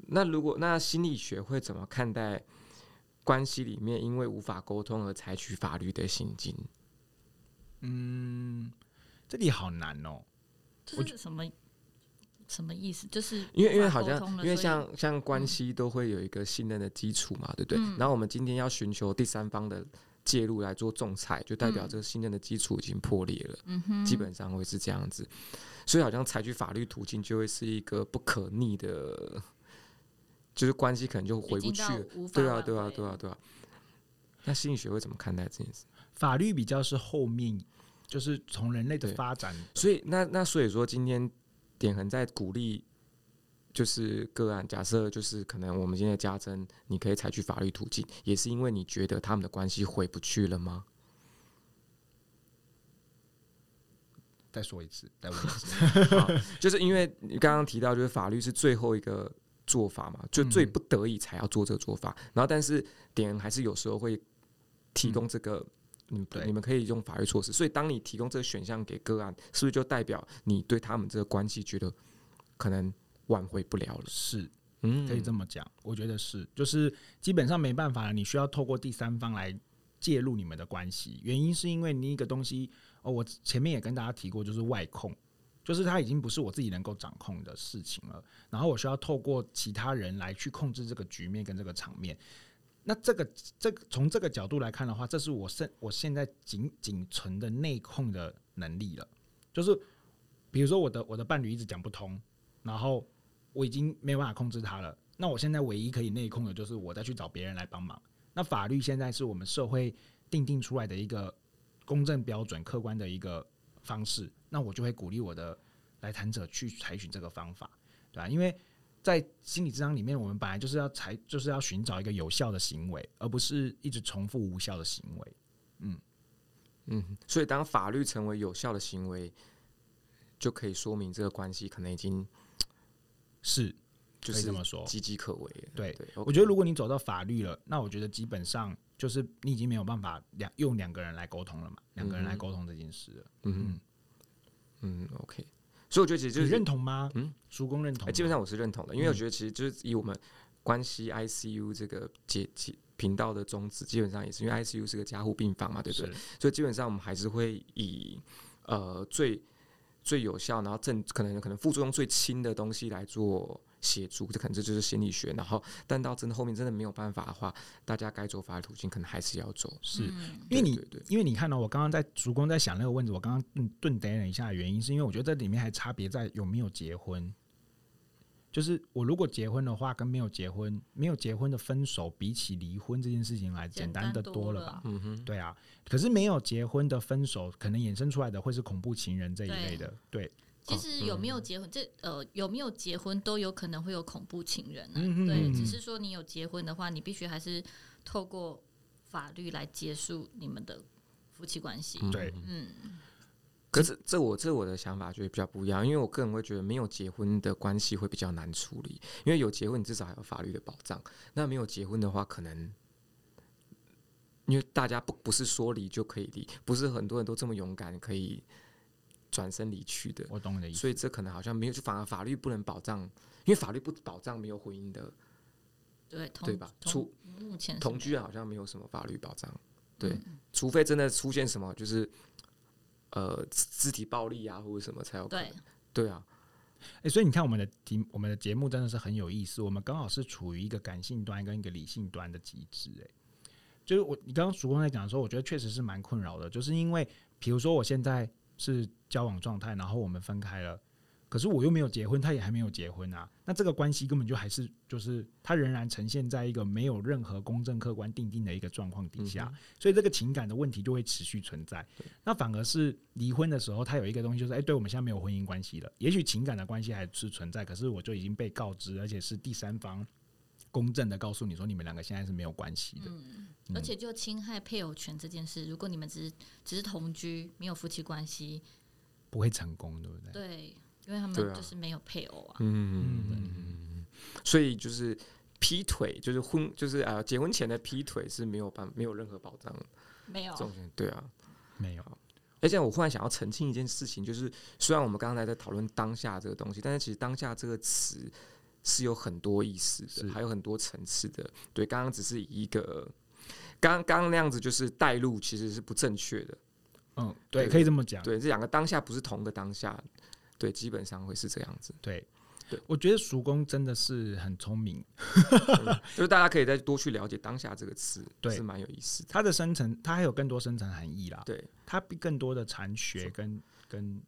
那如果那心理学会怎么看待关系里面因为无法沟通而采取法律的行径？嗯。这里好难哦，这是什么什么意思？就是因为因为好像因为像像关系都会有一个信任的基础嘛，对不对？然后我们今天要寻求第三方的介入来做仲裁，就代表这个信任的基础已经破裂了。嗯哼，基本上会是这样子，所以好像采取法律途径就会是一个不可逆的，就是关系可能就回不去了。对啊，对啊，对啊，对啊。那心理学会怎么看待这件事？法律比较是后面。就是从人类的发展，所以那那所以说，今天点恒在鼓励，就是个案假设，就是可能我们现在加征，你可以采取法律途径，也是因为你觉得他们的关系回不去了吗？再说一次，再问一次。就是因为你刚刚提到，就是法律是最后一个做法嘛，就最不得已才要做这个做法。嗯、然后，但是点人还是有时候会提供这个，嗯，你们可以用法律措施。所以，当你提供这个选项给个案，是不是就代表你对他们这个关系觉得可能挽回不了了？是，嗯，可以这么讲。我觉得是，就是基本上没办法了，你需要透过第三方来介入你们的关系。原因是因为你一个东西。哦，我前面也跟大家提过，就是外控，就是它已经不是我自己能够掌控的事情了。然后我需要透过其他人来去控制这个局面跟这个场面。那这个这个从这个角度来看的话，这是我现我现在仅仅存的内控的能力了。就是比如说我的我的伴侣一直讲不通，然后我已经没有办法控制他了。那我现在唯一可以内控的就是我再去找别人来帮忙。那法律现在是我们社会定定出来的一个。公正标准、客观的一个方式，那我就会鼓励我的来谈者去采取这个方法，对吧？因为在心理咨商里面，我们本来就是要才，就是要寻找一个有效的行为，而不是一直重复无效的行为。嗯嗯，所以当法律成为有效的行为，就可以说明这个关系可能已经是就是这么说岌岌可危。对，我觉得如果你走到法律了，那我觉得基本上。就是你已经没有办法两用两个人来沟通了嘛？两个人来沟通这件事了，嗯嗯，OK。所以我觉得其实就是认同吗？嗯，叔公认同、欸。基本上我是认同的，因为我觉得其实就是以我们关系 ICU 这个节节频道的宗旨，基本上也是因为 ICU 是个加护病房嘛，对不对？所以基本上我们还是会以呃最最有效，然后正可能可能副作用最轻的东西来做。协助，这可能这就是心理学。然后，但到真的后面真的没有办法的话，大家该走法律途径，可能还是要走。是因为你，因为你看到、喔、我刚刚在主公在想那个问题，我刚刚顿顿了一下，原因是因为我觉得这里面还差别在有没有结婚。就是我如果结婚的话，跟没有结婚，没有结婚的分手，比起离婚这件事情来简单的多了吧？嗯哼，对啊。可是没有结婚的分手，可能衍生出来的会是恐怖情人这一类的，对。其实有没有结婚，这呃有没有结婚都有可能会有恐怖情人啊。对，只是说你有结婚的话，你必须还是透过法律来结束你们的夫妻关系。对，嗯。可是这我这我的想法就会比较不一样，因为我个人会觉得没有结婚的关系会比较难处理，因为有结婚你至少还有法律的保障。那没有结婚的话，可能因为大家不不是说离就可以离，不是很多人都这么勇敢可以。转身离去的，我懂你的意思。所以这可能好像没有，就反而法律不能保障，因为法律不保障没有婚姻的，对对吧？除目前同居好像没有什么法律保障，对，嗯、除非真的出现什么，就是呃肢体暴力啊或者什么才有可能。对，对啊，哎、欸，所以你看我们的题，我们的节目真的是很有意思，我们刚好是处于一个感性端跟一个理性端的机制。哎，就是我你刚刚曙光在讲的时候，我觉得确实是蛮困扰的，就是因为比如说我现在。是交往状态，然后我们分开了，可是我又没有结婚，他也还没有结婚啊，那这个关系根本就还是就是他仍然呈现在一个没有任何公正客观定定的一个状况底下，嗯、所以这个情感的问题就会持续存在。那反而是离婚的时候，他有一个东西就是，哎，对我们现在没有婚姻关系了，也许情感的关系还是存在，可是我就已经被告知，而且是第三方公正的告诉你说，你们两个现在是没有关系的。嗯而且就侵害配偶权这件事，如果你们只是只是同居，没有夫妻关系，不会成功，对不对？对，因为他们就是没有配偶啊。嗯嗯，所以就是劈腿，就是婚，就是啊，结婚前的劈腿是没有办，没有任何保障的。没有。对啊，没有。而且我忽然想要澄清一件事情，就是虽然我们刚才在讨论当下这个东西，但是其实当下这个词是有很多意思的，还有很多层次的。对，刚刚只是以一个。刚刚那样子就是带入，其实是不正确的。嗯，对，可以这么讲。对，这两个当下不是同个当下。对，基本上会是这样子。对，对，我觉得叔公真的是很聪明，就是大家可以再多去了解“当下”这个词，对，是蛮有意思的。它的深层，它还有更多深层含义啦。对，它比更多的禅学跟跟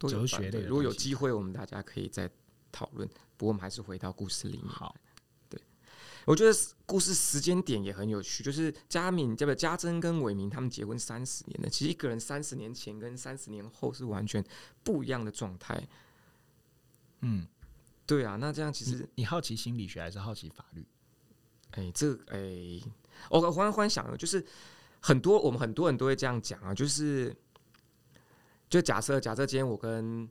哲学类。如果有机会，我们大家可以再讨论。不过，我们还是回到故事里面。好。对我觉得故事时间点也很有趣，就是佳敏，这个家珍跟伟明他们结婚三十年了。其实一个人三十年前跟三十年后是完全不一样的状态。嗯，对啊，那这样其实你，你好奇心理学还是好奇法律？哎、欸，这哎、欸，我忽然忽然想了，就是很多我们很多人都会这样讲啊，就是。就假设假设今天我跟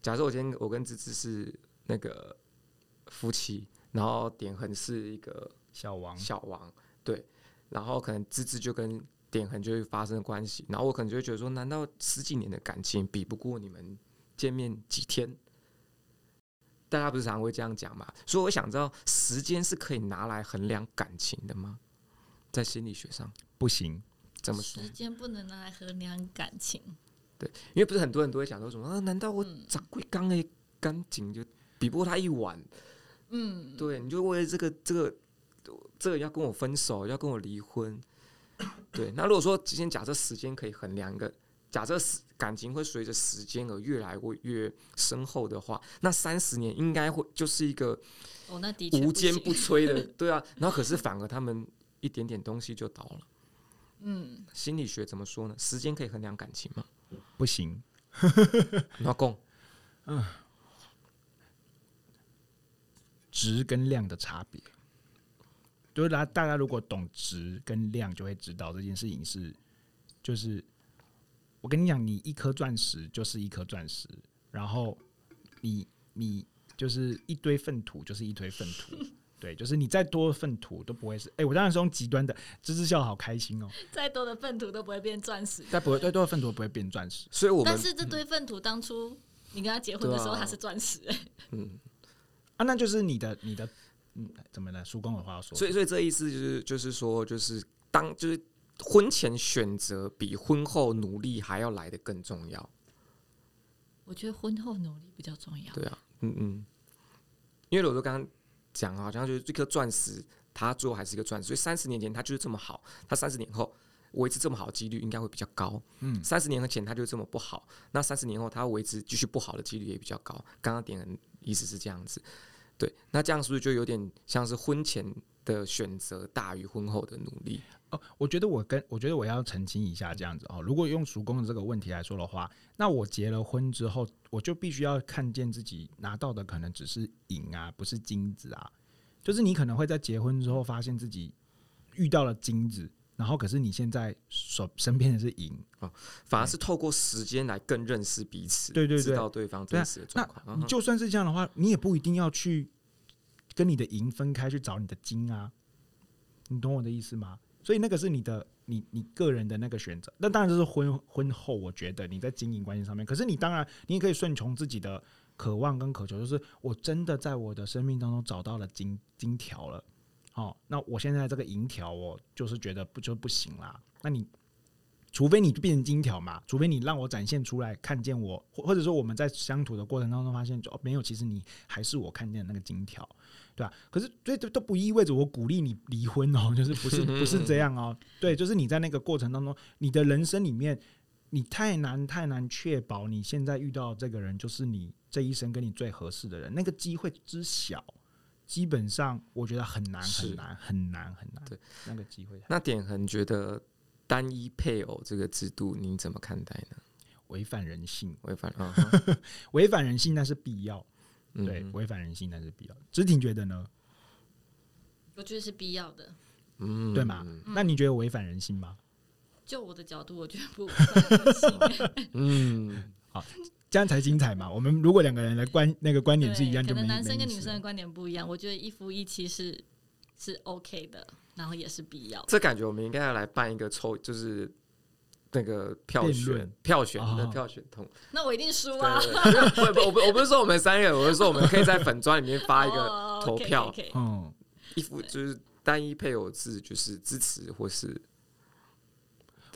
假设我今天我跟芝芝是那个夫妻，然后点恒是一个小王小王，对，然后可能芝芝就跟点恒就会发生关系，然后我可能就会觉得说，难道十几年的感情比不过你们见面几天？大家不是常常会这样讲嘛？所以我想知道，时间是可以拿来衡量感情的吗？在心理学上不行，怎么说？时间不能拿来衡量感情。对，因为不是很多人都会讲说什么啊？难道我掌柜刚的干净就比不过他一碗？嗯，对，你就为了这个这个这个要跟我分手，要跟我离婚？对，那如果说今天假设时间可以衡量一个。假设感情会随着时间而越来越深厚的话，那三十年应该会就是一个哦，那的确无坚不摧的，对啊。然后可是反而他们一点点东西就倒了。嗯，心理学怎么说呢？时间可以衡量感情吗？不行。老公，嗯，质跟量的差别，就是大大家如果懂值跟量，就会知道这件事情是就是。我跟你讲，你一颗钻石就是一颗钻石，然后你你就是一堆粪土就是一堆粪土，对，就是你再多的粪土都不会是。哎、欸，我当然是用极端的，芝芝笑好开心哦。再多的粪土都不会变钻石，再不会再多的粪土都不会变钻石。所以我们，但是这堆粪土当初你跟他结婚的时候，他是钻石、欸。嗯，啊，那就是你的你的嗯，怎么呢？叔公有话要说，所以所以这意思就是就是说就是当就是。婚前选择比婚后努力还要来的更重要。我觉得婚后努力比较重要。对啊，嗯嗯，因为我就刚刚讲，好像就是这颗钻石，它最后还是一个钻石。所以三十年前它就是这么好，它三十年后维持这么好的几率应该会比较高。嗯，三十年前它就这么不好，那三十年后它维持继续不好的几率也比较高。刚刚点的意思是这样子，对，那这样是不是就有点像是婚前的选择大于婚后的努力？哦，我觉得我跟我觉得我要澄清一下这样子哦。如果用叔公的这个问题来说的话，那我结了婚之后，我就必须要看见自己拿到的可能只是银啊，不是金子啊。就是你可能会在结婚之后发现自己遇到了金子，然后可是你现在手身边的是银啊，反而是透过时间来更认识彼此，对对对，知道对方真实的状况。那你就算是这样的话，你也不一定要去跟你的银分开去找你的金啊。你懂我的意思吗？所以那个是你的，你你个人的那个选择。那当然这是婚婚后，我觉得你在经营关系上面。可是你当然，你也可以顺从自己的渴望跟渴求，就是我真的在我的生命当中找到了金金条了。好，那我现在这个银条，我就是觉得不就不行啦。那你除非你变成金条嘛，除非你让我展现出来，看见我，或或者说我们在相处的过程当中发现，就没有，其实你还是我看见的那个金条。对吧？可是这这都不意味着我鼓励你离婚哦，就是不是不是这样哦。对，就是你在那个过程当中，你的人生里面，你太难太难确保你现在遇到这个人就是你这一生跟你最合适的人，那个机会之小，基本上我觉得很难很难很难很难。对，那个机会。那点恒觉得单一配偶这个制度你怎么看待呢？违反人性，违反啊，违反人性，那是必要。对，违反人性那是必要的。芝婷觉得呢？我觉得是必要的，嗯，对吗？那你觉得违反人性吗？就我的角度，我觉得不违反人性。嗯，好，这样才精彩嘛。我们如果两个人的观那个观点是一样，就可能男生跟女生的观点不一样。我觉得一夫一妻是是 OK 的，然后也是必要的。这感觉我们应该要来办一个抽，就是。那个票选票选的票选通，那我一定输啊！不 不，我不我不是说我们三个人，我是说我们可以在粉砖里面发一个 投票，嗯，一夫就是单一配偶制，就是支持或是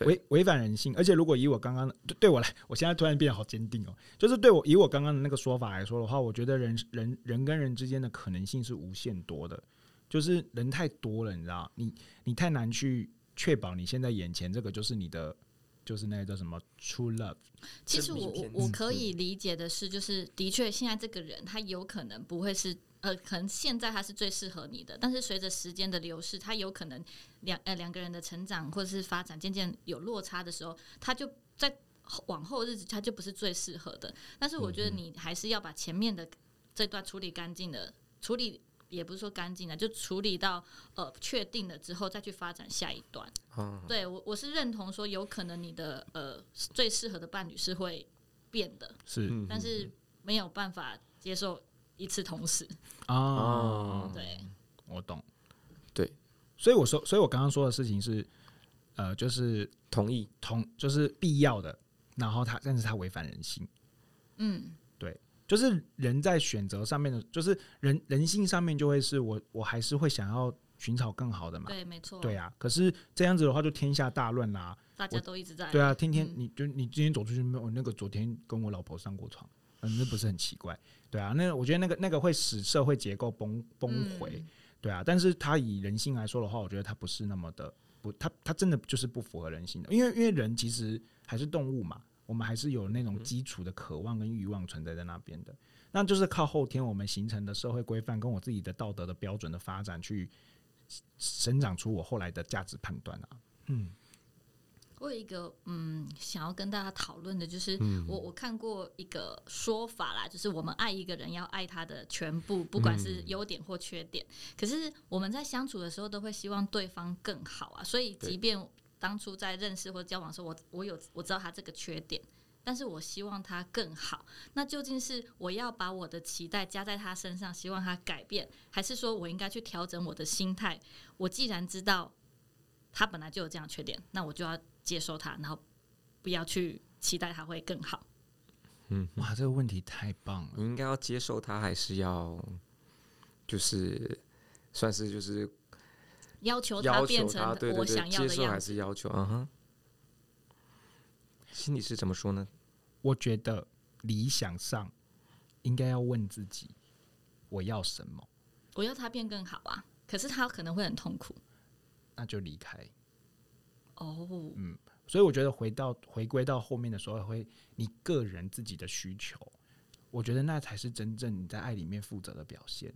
违违反人性。而且如果以我刚刚对我来，我现在突然变得好坚定哦，就是对我以我刚刚的那个说法来说的话，我觉得人人人跟人之间的可能性是无限多的，就是人太多了，你知道，你你太难去确保你现在眼前这个就是你的。就是那个叫什么 true love。其实我我我可以理解的是，就是的确现在这个人他有可能不会是呃，可能现在他是最适合你的，但是随着时间的流逝，他有可能两呃两个人的成长或者是发展渐渐有落差的时候，他就在往后日子他就不是最适合的。但是我觉得你还是要把前面的这段处理干净的处理。也不是说干净了，就处理到呃确定了之后再去发展下一段。嗯、对我我是认同说，有可能你的呃最适合的伴侣是会变的，是，但是没有办法接受一次同时。哦，对，我懂，对，所以我说，所以我刚刚说的事情是，呃，就是同意。同就是必要的，然后他但是他违反人性，嗯，对，就是人在选择上面的，就是人人性上面就会是我我还是会想要寻找更好的嘛，对，没错，对啊，可是这样子的话就天下大乱啦，大家都一直在，对啊，天天你就你今天走出去，没有那个昨天跟我老婆上过床，嗯，那不是很奇怪，对啊，那我觉得那个那个会使社会结构崩崩毁，嗯、对啊，但是它以人性来说的话，我觉得它不是那么的不，它它真的就是不符合人性的，因为因为人其实还是动物嘛，我们还是有那种基础的渴望跟欲望存在在那边的，那就是靠后天我们形成的社会规范跟我自己的道德的标准的发展去。生长出我后来的价值判断啊，嗯，我有一个嗯想要跟大家讨论的，就是我我看过一个说法啦，就是我们爱一个人要爱他的全部，不管是优点或缺点。可是我们在相处的时候都会希望对方更好啊，所以即便当初在认识或交往的时候，我我有我知道他这个缺点。但是我希望他更好，那究竟是我要把我的期待加在他身上，希望他改变，还是说我应该去调整我的心态？我既然知道他本来就有这样缺点，那我就要接受他，然后不要去期待他会更好。嗯，哇，这个问题太棒了！你应该要接受他，还是要就是算是就是要求他变成我想要的样子？接受还是要求？嗯哼，心里是怎么说呢？我觉得理想上应该要问自己，我要什么？我要他变更好啊！可是他可能会很痛苦，那就离开。哦，嗯，所以我觉得回到回归到后面的时候，会你个人自己的需求，我觉得那才是真正你在爱里面负责的表现。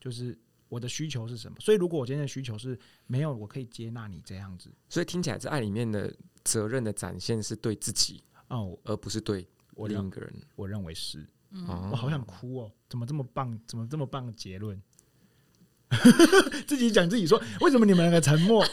就是我的需求是什么？所以如果我今天的需求是没有，我可以接纳你这样子。所以听起来，在爱里面的责任的展现是对自己。哦，而不是对我另一个人，我认为是。嗯，我好想哭哦！怎么这么棒？怎么这么棒的结论？自己讲自己说，为什么你们两个沉默？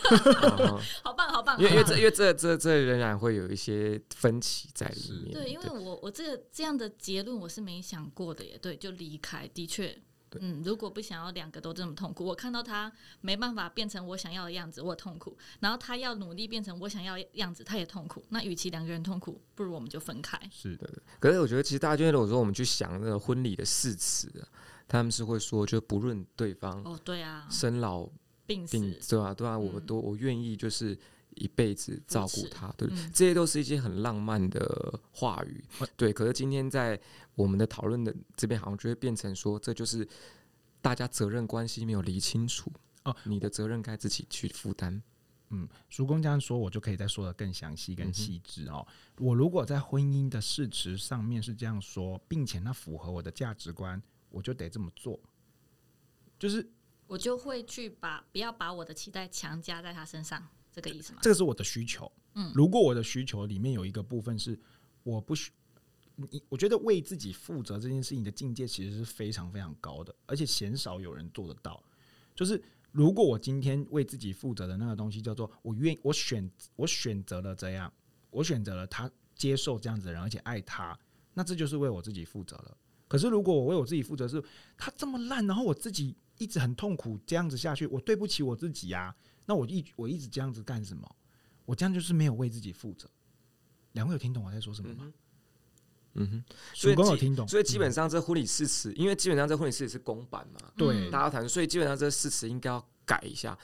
好棒，好棒！因为因为这因为这这这仍然会有一些分歧在里面。对，因为我我这个这样的结论我是没想过的耶。对，就离开，的确。嗯，如果不想要两个都这么痛苦，我看到他没办法变成我想要的样子，我痛苦；然后他要努力变成我想要的样子，他也痛苦。那与其两个人痛苦，不如我们就分开。是的，可是我觉得其实大家就如果说我们去想那个婚礼的誓词，他们是会说，就不论对方哦，对啊，生老病死，对啊，对啊，我都我愿意就是一辈子照顾他，对，嗯、这些都是一些很浪漫的话语。对，可是今天在我们的讨论的这边，好像就会变成说，这就是。大家责任关系没有理清楚哦，你的责任该自己去负担。嗯，叔公这样说，我就可以再说的更详细、更细致哦。我如果在婚姻的誓词上面是这样说，并且那符合我的价值观，我就得这么做。就是我就会去把不要把我的期待强加在他身上，这个意思吗？这个是我的需求。嗯，如果我的需求里面有一个部分是我不需。你我觉得为自己负责这件事情的境界其实是非常非常高的，而且鲜少有人做得到。就是如果我今天为自己负责的那个东西叫做我愿我选我选择了这样，我选择了他接受这样子的人，而且爱他，那这就是为我自己负责了。可是如果我为我自己负责，是他这么烂，然后我自己一直很痛苦，这样子下去，我对不起我自己呀。那我一我一直这样子干什么？我这样就是没有为自己负责。两位有听懂我在说什么吗？嗯嗯哼，所以我听懂，所以基本上这婚礼誓词，嗯、因为基本上这婚礼誓词是公版嘛，对，大家谈，所以基本上这誓词应该要改一下，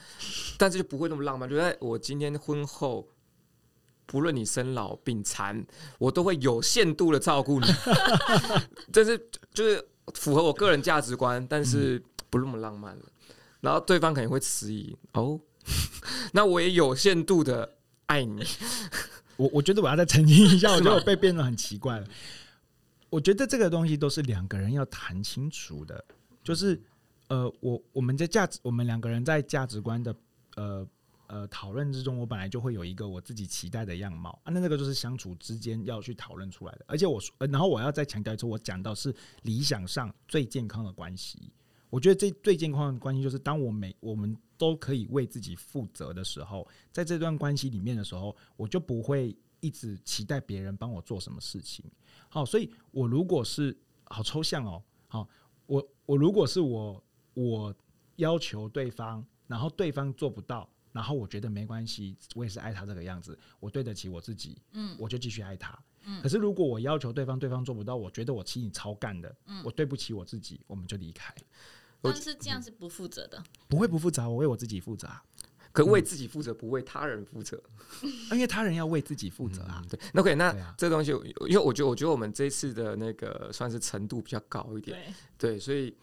但是就不会那么浪漫。就在我今天婚后，不论你生老病残，我都会有限度的照顾你，这是就是符合我个人价值观，但是不那么浪漫了。然后对方肯定会迟疑，哦，那我也有限度的爱你。我我觉得我要再澄清一下，我觉得我被变得很奇怪了。我觉得这个东西都是两个人要谈清楚的，就是呃，我我们在价值，我们两个人在价值观的呃呃讨论之中，我本来就会有一个我自己期待的样貌啊，那那个就是相处之间要去讨论出来的。而且我说，然后我要再强调一次，我讲到是理想上最健康的关系。我觉得这最健康的关系就是，当我每我们都可以为自己负责的时候，在这段关系里面的时候，我就不会一直期待别人帮我做什么事情。好，所以我如果是好抽象哦，好，我我如果是我我要求对方，然后对方做不到，然后我觉得没关系，我也是爱他这个样子，我对得起我自己，嗯，我就继续爱他。嗯，可是如果我要求对方，对方做不到，我觉得我替你超干的，嗯，我对不起我自己，我们就离开。但是这样是不负责的，嗯，不会不负责，我为我自己负责。可为自己负责，不为他人负责，因为他人要为自己负责啊。对，那 OK，那这个东西，因为我觉得，我觉得我们这次的那个算是程度比较高一点，对，所以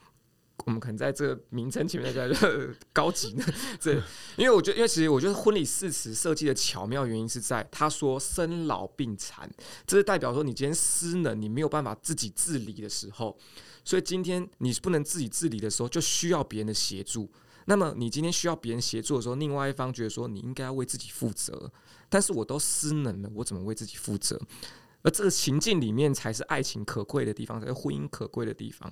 我们可能在这个名称前面叫做高级呢。这，因为我觉得，因为其实我觉得婚礼誓词设计的巧妙原因是在他说生老病残，这是代表说你今天失能，你没有办法自己自理的时候，所以今天你不能自己自理的时候，就需要别人的协助。那么你今天需要别人协助的时候，另外一方觉得说你应该要为自己负责，但是我都失能了，我怎么为自己负责？而这个情境里面才是爱情可贵的地方，才是婚姻可贵的地方，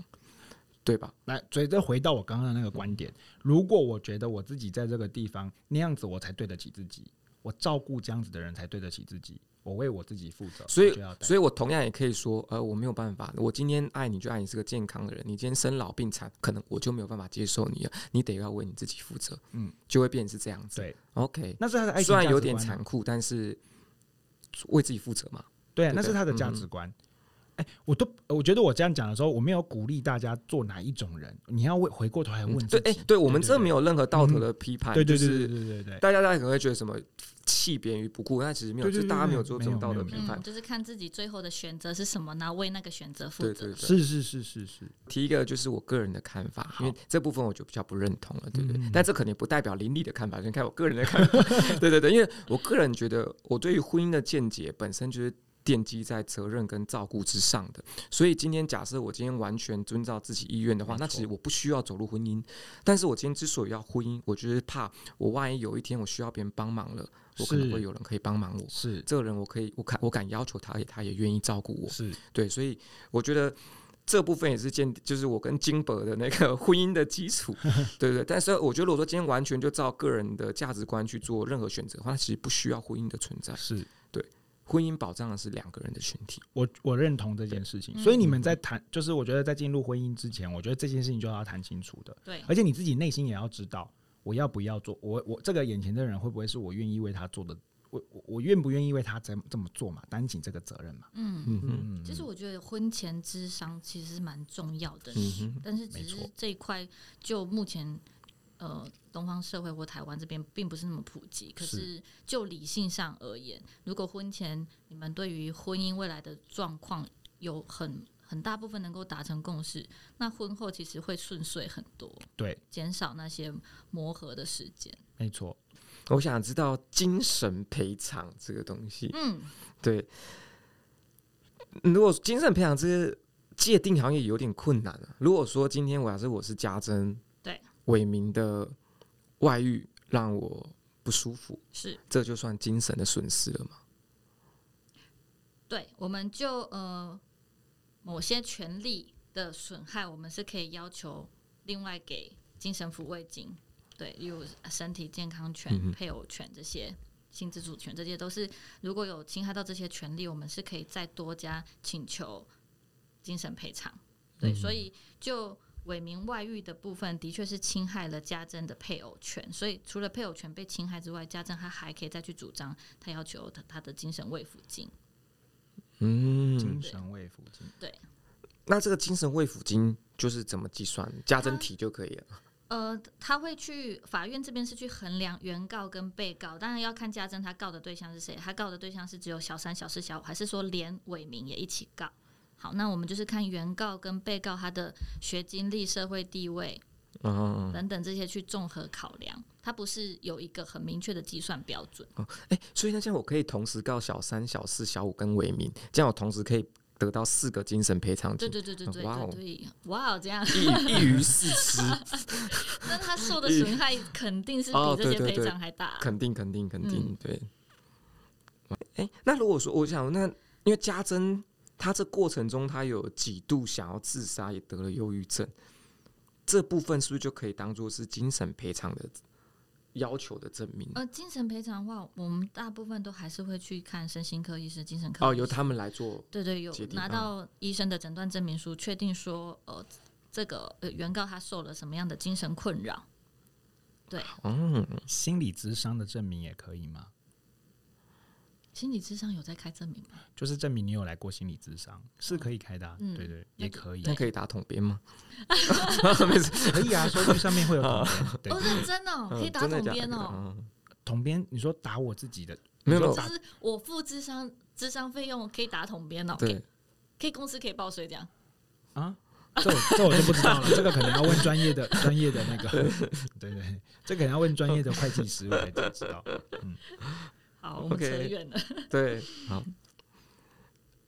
对吧？来，所以这回到我刚刚的那个观点，如果我觉得我自己在这个地方那样子，我才对得起自己，我照顾这样子的人才对得起自己。我为我自己负责，所以，所以我同样也可以说，呃，我没有办法，我今天爱你就爱你是个健康的人，你今天生老病残，可能我就没有办法接受你了，你得要为你自己负责，嗯，就会变成是这样子。对，OK，那是他的爱情，虽然有点残酷，但是为自己负责嘛，对，那是他的价值观。哎、欸，我都我觉得我这样讲的时候，我没有鼓励大家做哪一种人，你要为回过头来问自己。对，哎，对我们这没有任何道德的批判，对对对对对对，大家大家可能会觉得什么弃别于不顾，但其实没有，就是大家没有做这种道德批判，就是看自己最后的选择是什么，然后为那个选择负责。对对对，是是是是是。提一个就是我个人的看法，因为这部分我就比较不认同了，对不对？但这肯定不代表林立的看法，先看我个人的看法。对对对，因为我个人觉得我对于婚姻的见解本身就是。奠基在责任跟照顾之上的，所以今天假设我今天完全遵照自己意愿的话，那其实我不需要走入婚姻。但是我今天之所以要婚姻，我就是怕我万一有一天我需要别人帮忙了，我可能会有人可以帮忙我。是这个人，我可以，我敢，我敢要求他，也他也愿意照顾我。是对，所以我觉得这部分也是建，就是我跟金伯的那个 婚姻的基础，对对。但是我觉得，如果说今天完全就照个人的价值观去做任何选择的话，那其实不需要婚姻的存在。是对。婚姻保障的是两个人的群体，我我认同这件事情。所以你们在谈，就是我觉得在进入婚姻之前，我觉得这件事情就要谈清楚的。对，而且你自己内心也要知道，我要不要做，我我这个眼前的人会不会是我愿意为他做的，我我愿不愿意为他这这么做嘛，担起这个责任嘛。嗯嗯嗯。其实我觉得婚前智商其实是蛮重要的，但是只是这一块就目前。呃，东方社会或台湾这边并不是那么普及。可是就理性上而言，如果婚前你们对于婚姻未来的状况有很很大部分能够达成共识，那婚后其实会顺遂很多。对，减少那些磨合的时间。没错。我想知道精神赔偿这个东西。嗯，对。如果精神赔偿这个界定好像也有点困难啊。如果说今天我要是我是家珍。伟明的外遇让我不舒服，是这就算精神的损失了吗？对，我们就呃某些权利的损害，我们是可以要求另外给精神抚慰金。对，例如身体健康权、配偶权这些、性自主权这些，都是如果有侵害到这些权利，我们是可以再多加请求精神赔偿。对，所以就。伟明外遇的部分的确是侵害了家珍的配偶权，所以除了配偶权被侵害之外，家珍他还可以再去主张他要求他他的精神慰抚金。嗯，精神慰抚金。对。那这个精神慰抚金就是怎么计算？家珍提就可以了。呃，他会去法院这边是去衡量原告跟被告，当然要看家珍他告的对象是谁，他告的对象是只有小三、小四、小五，还是说连伟明也一起告？好，那我们就是看原告跟被告他的学经历、社会地位等等这些去综合考量，它不是有一个很明确的计算标准。哦，哎，所以那这样我可以同时告小三、小四、小五跟伟民，这样我同时可以得到四个精神赔偿金。对对对对对，哇哦，哇哦，这样一一鱼四吃。那他受的损害肯定是比这些赔偿还大。肯定肯定肯定，对。哎，那如果说我想，那因为家珍。他这过程中，他有几度想要自杀，也得了忧郁症，这部分是不是就可以当做是精神赔偿的要求的证明。呃，精神赔偿的话，我们大部分都还是会去看身心科医师、精神科。哦，由他们来做。对对，有拿到医生的诊断证明书，确定说，呃，这个呃原告他受了什么样的精神困扰。对，嗯，心理智商的证明也可以吗？心理智商有在开证明吗？就是证明你有来过心理智商，是可以开的、啊。嗯，对，对对，也可以。那可以打统编吗？可以啊，收据上面会有统编。对哦，认真哦，可以打统编哦。统编，你说打我自己的？没有，就是我付智商智商费用可以打统编哦。对，可以公司可以报税这样。啊？这我这我就不知道了，这个可能要问专业的 专业的那个。对对，这可能要问专业的会计师我才知道。嗯。好，我们扯远了。Okay, 对，好，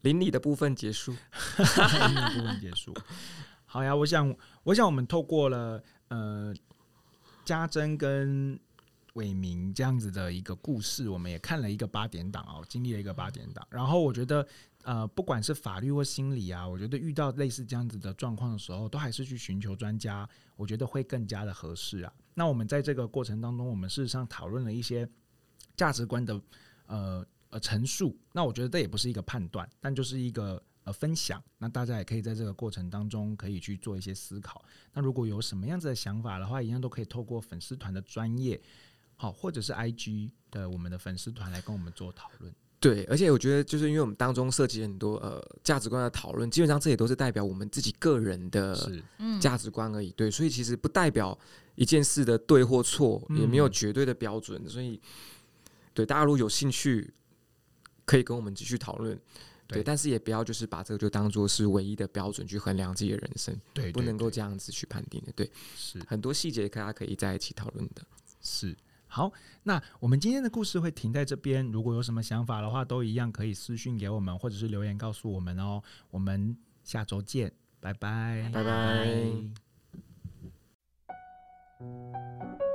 邻里的部分结束，邻里的部分结束。好呀，我想，我想我们透过了呃家珍跟伟明这样子的一个故事，我们也看了一个八点档哦，经历了一个八点档。然后我觉得，呃，不管是法律或心理啊，我觉得遇到类似这样子的状况的时候，都还是去寻求专家，我觉得会更加的合适啊。那我们在这个过程当中，我们事实上讨论了一些。价值观的呃呃陈述，那我觉得这也不是一个判断，但就是一个呃分享。那大家也可以在这个过程当中可以去做一些思考。那如果有什么样子的想法的话，一样都可以透过粉丝团的专业，好，或者是 IG 的我们的粉丝团来跟我们做讨论。对，而且我觉得就是因为我们当中涉及很多呃价值观的讨论，基本上这也都是代表我们自己个人的价值观而已。对，所以其实不代表一件事的对或错，也没有绝对的标准，嗯、所以。对，大家如果有兴趣，可以跟我们继续讨论。对，但是也不要就是把这个就当做是唯一的标准去衡量自己的人生。对，不能够这样子去判定的。对，是很多细节大家可以在一起讨论的。是，好，那我们今天的故事会停在这边。如果有什么想法的话，都一样可以私讯给我们，或者是留言告诉我们哦。我们下周见，拜拜，拜拜。拜拜。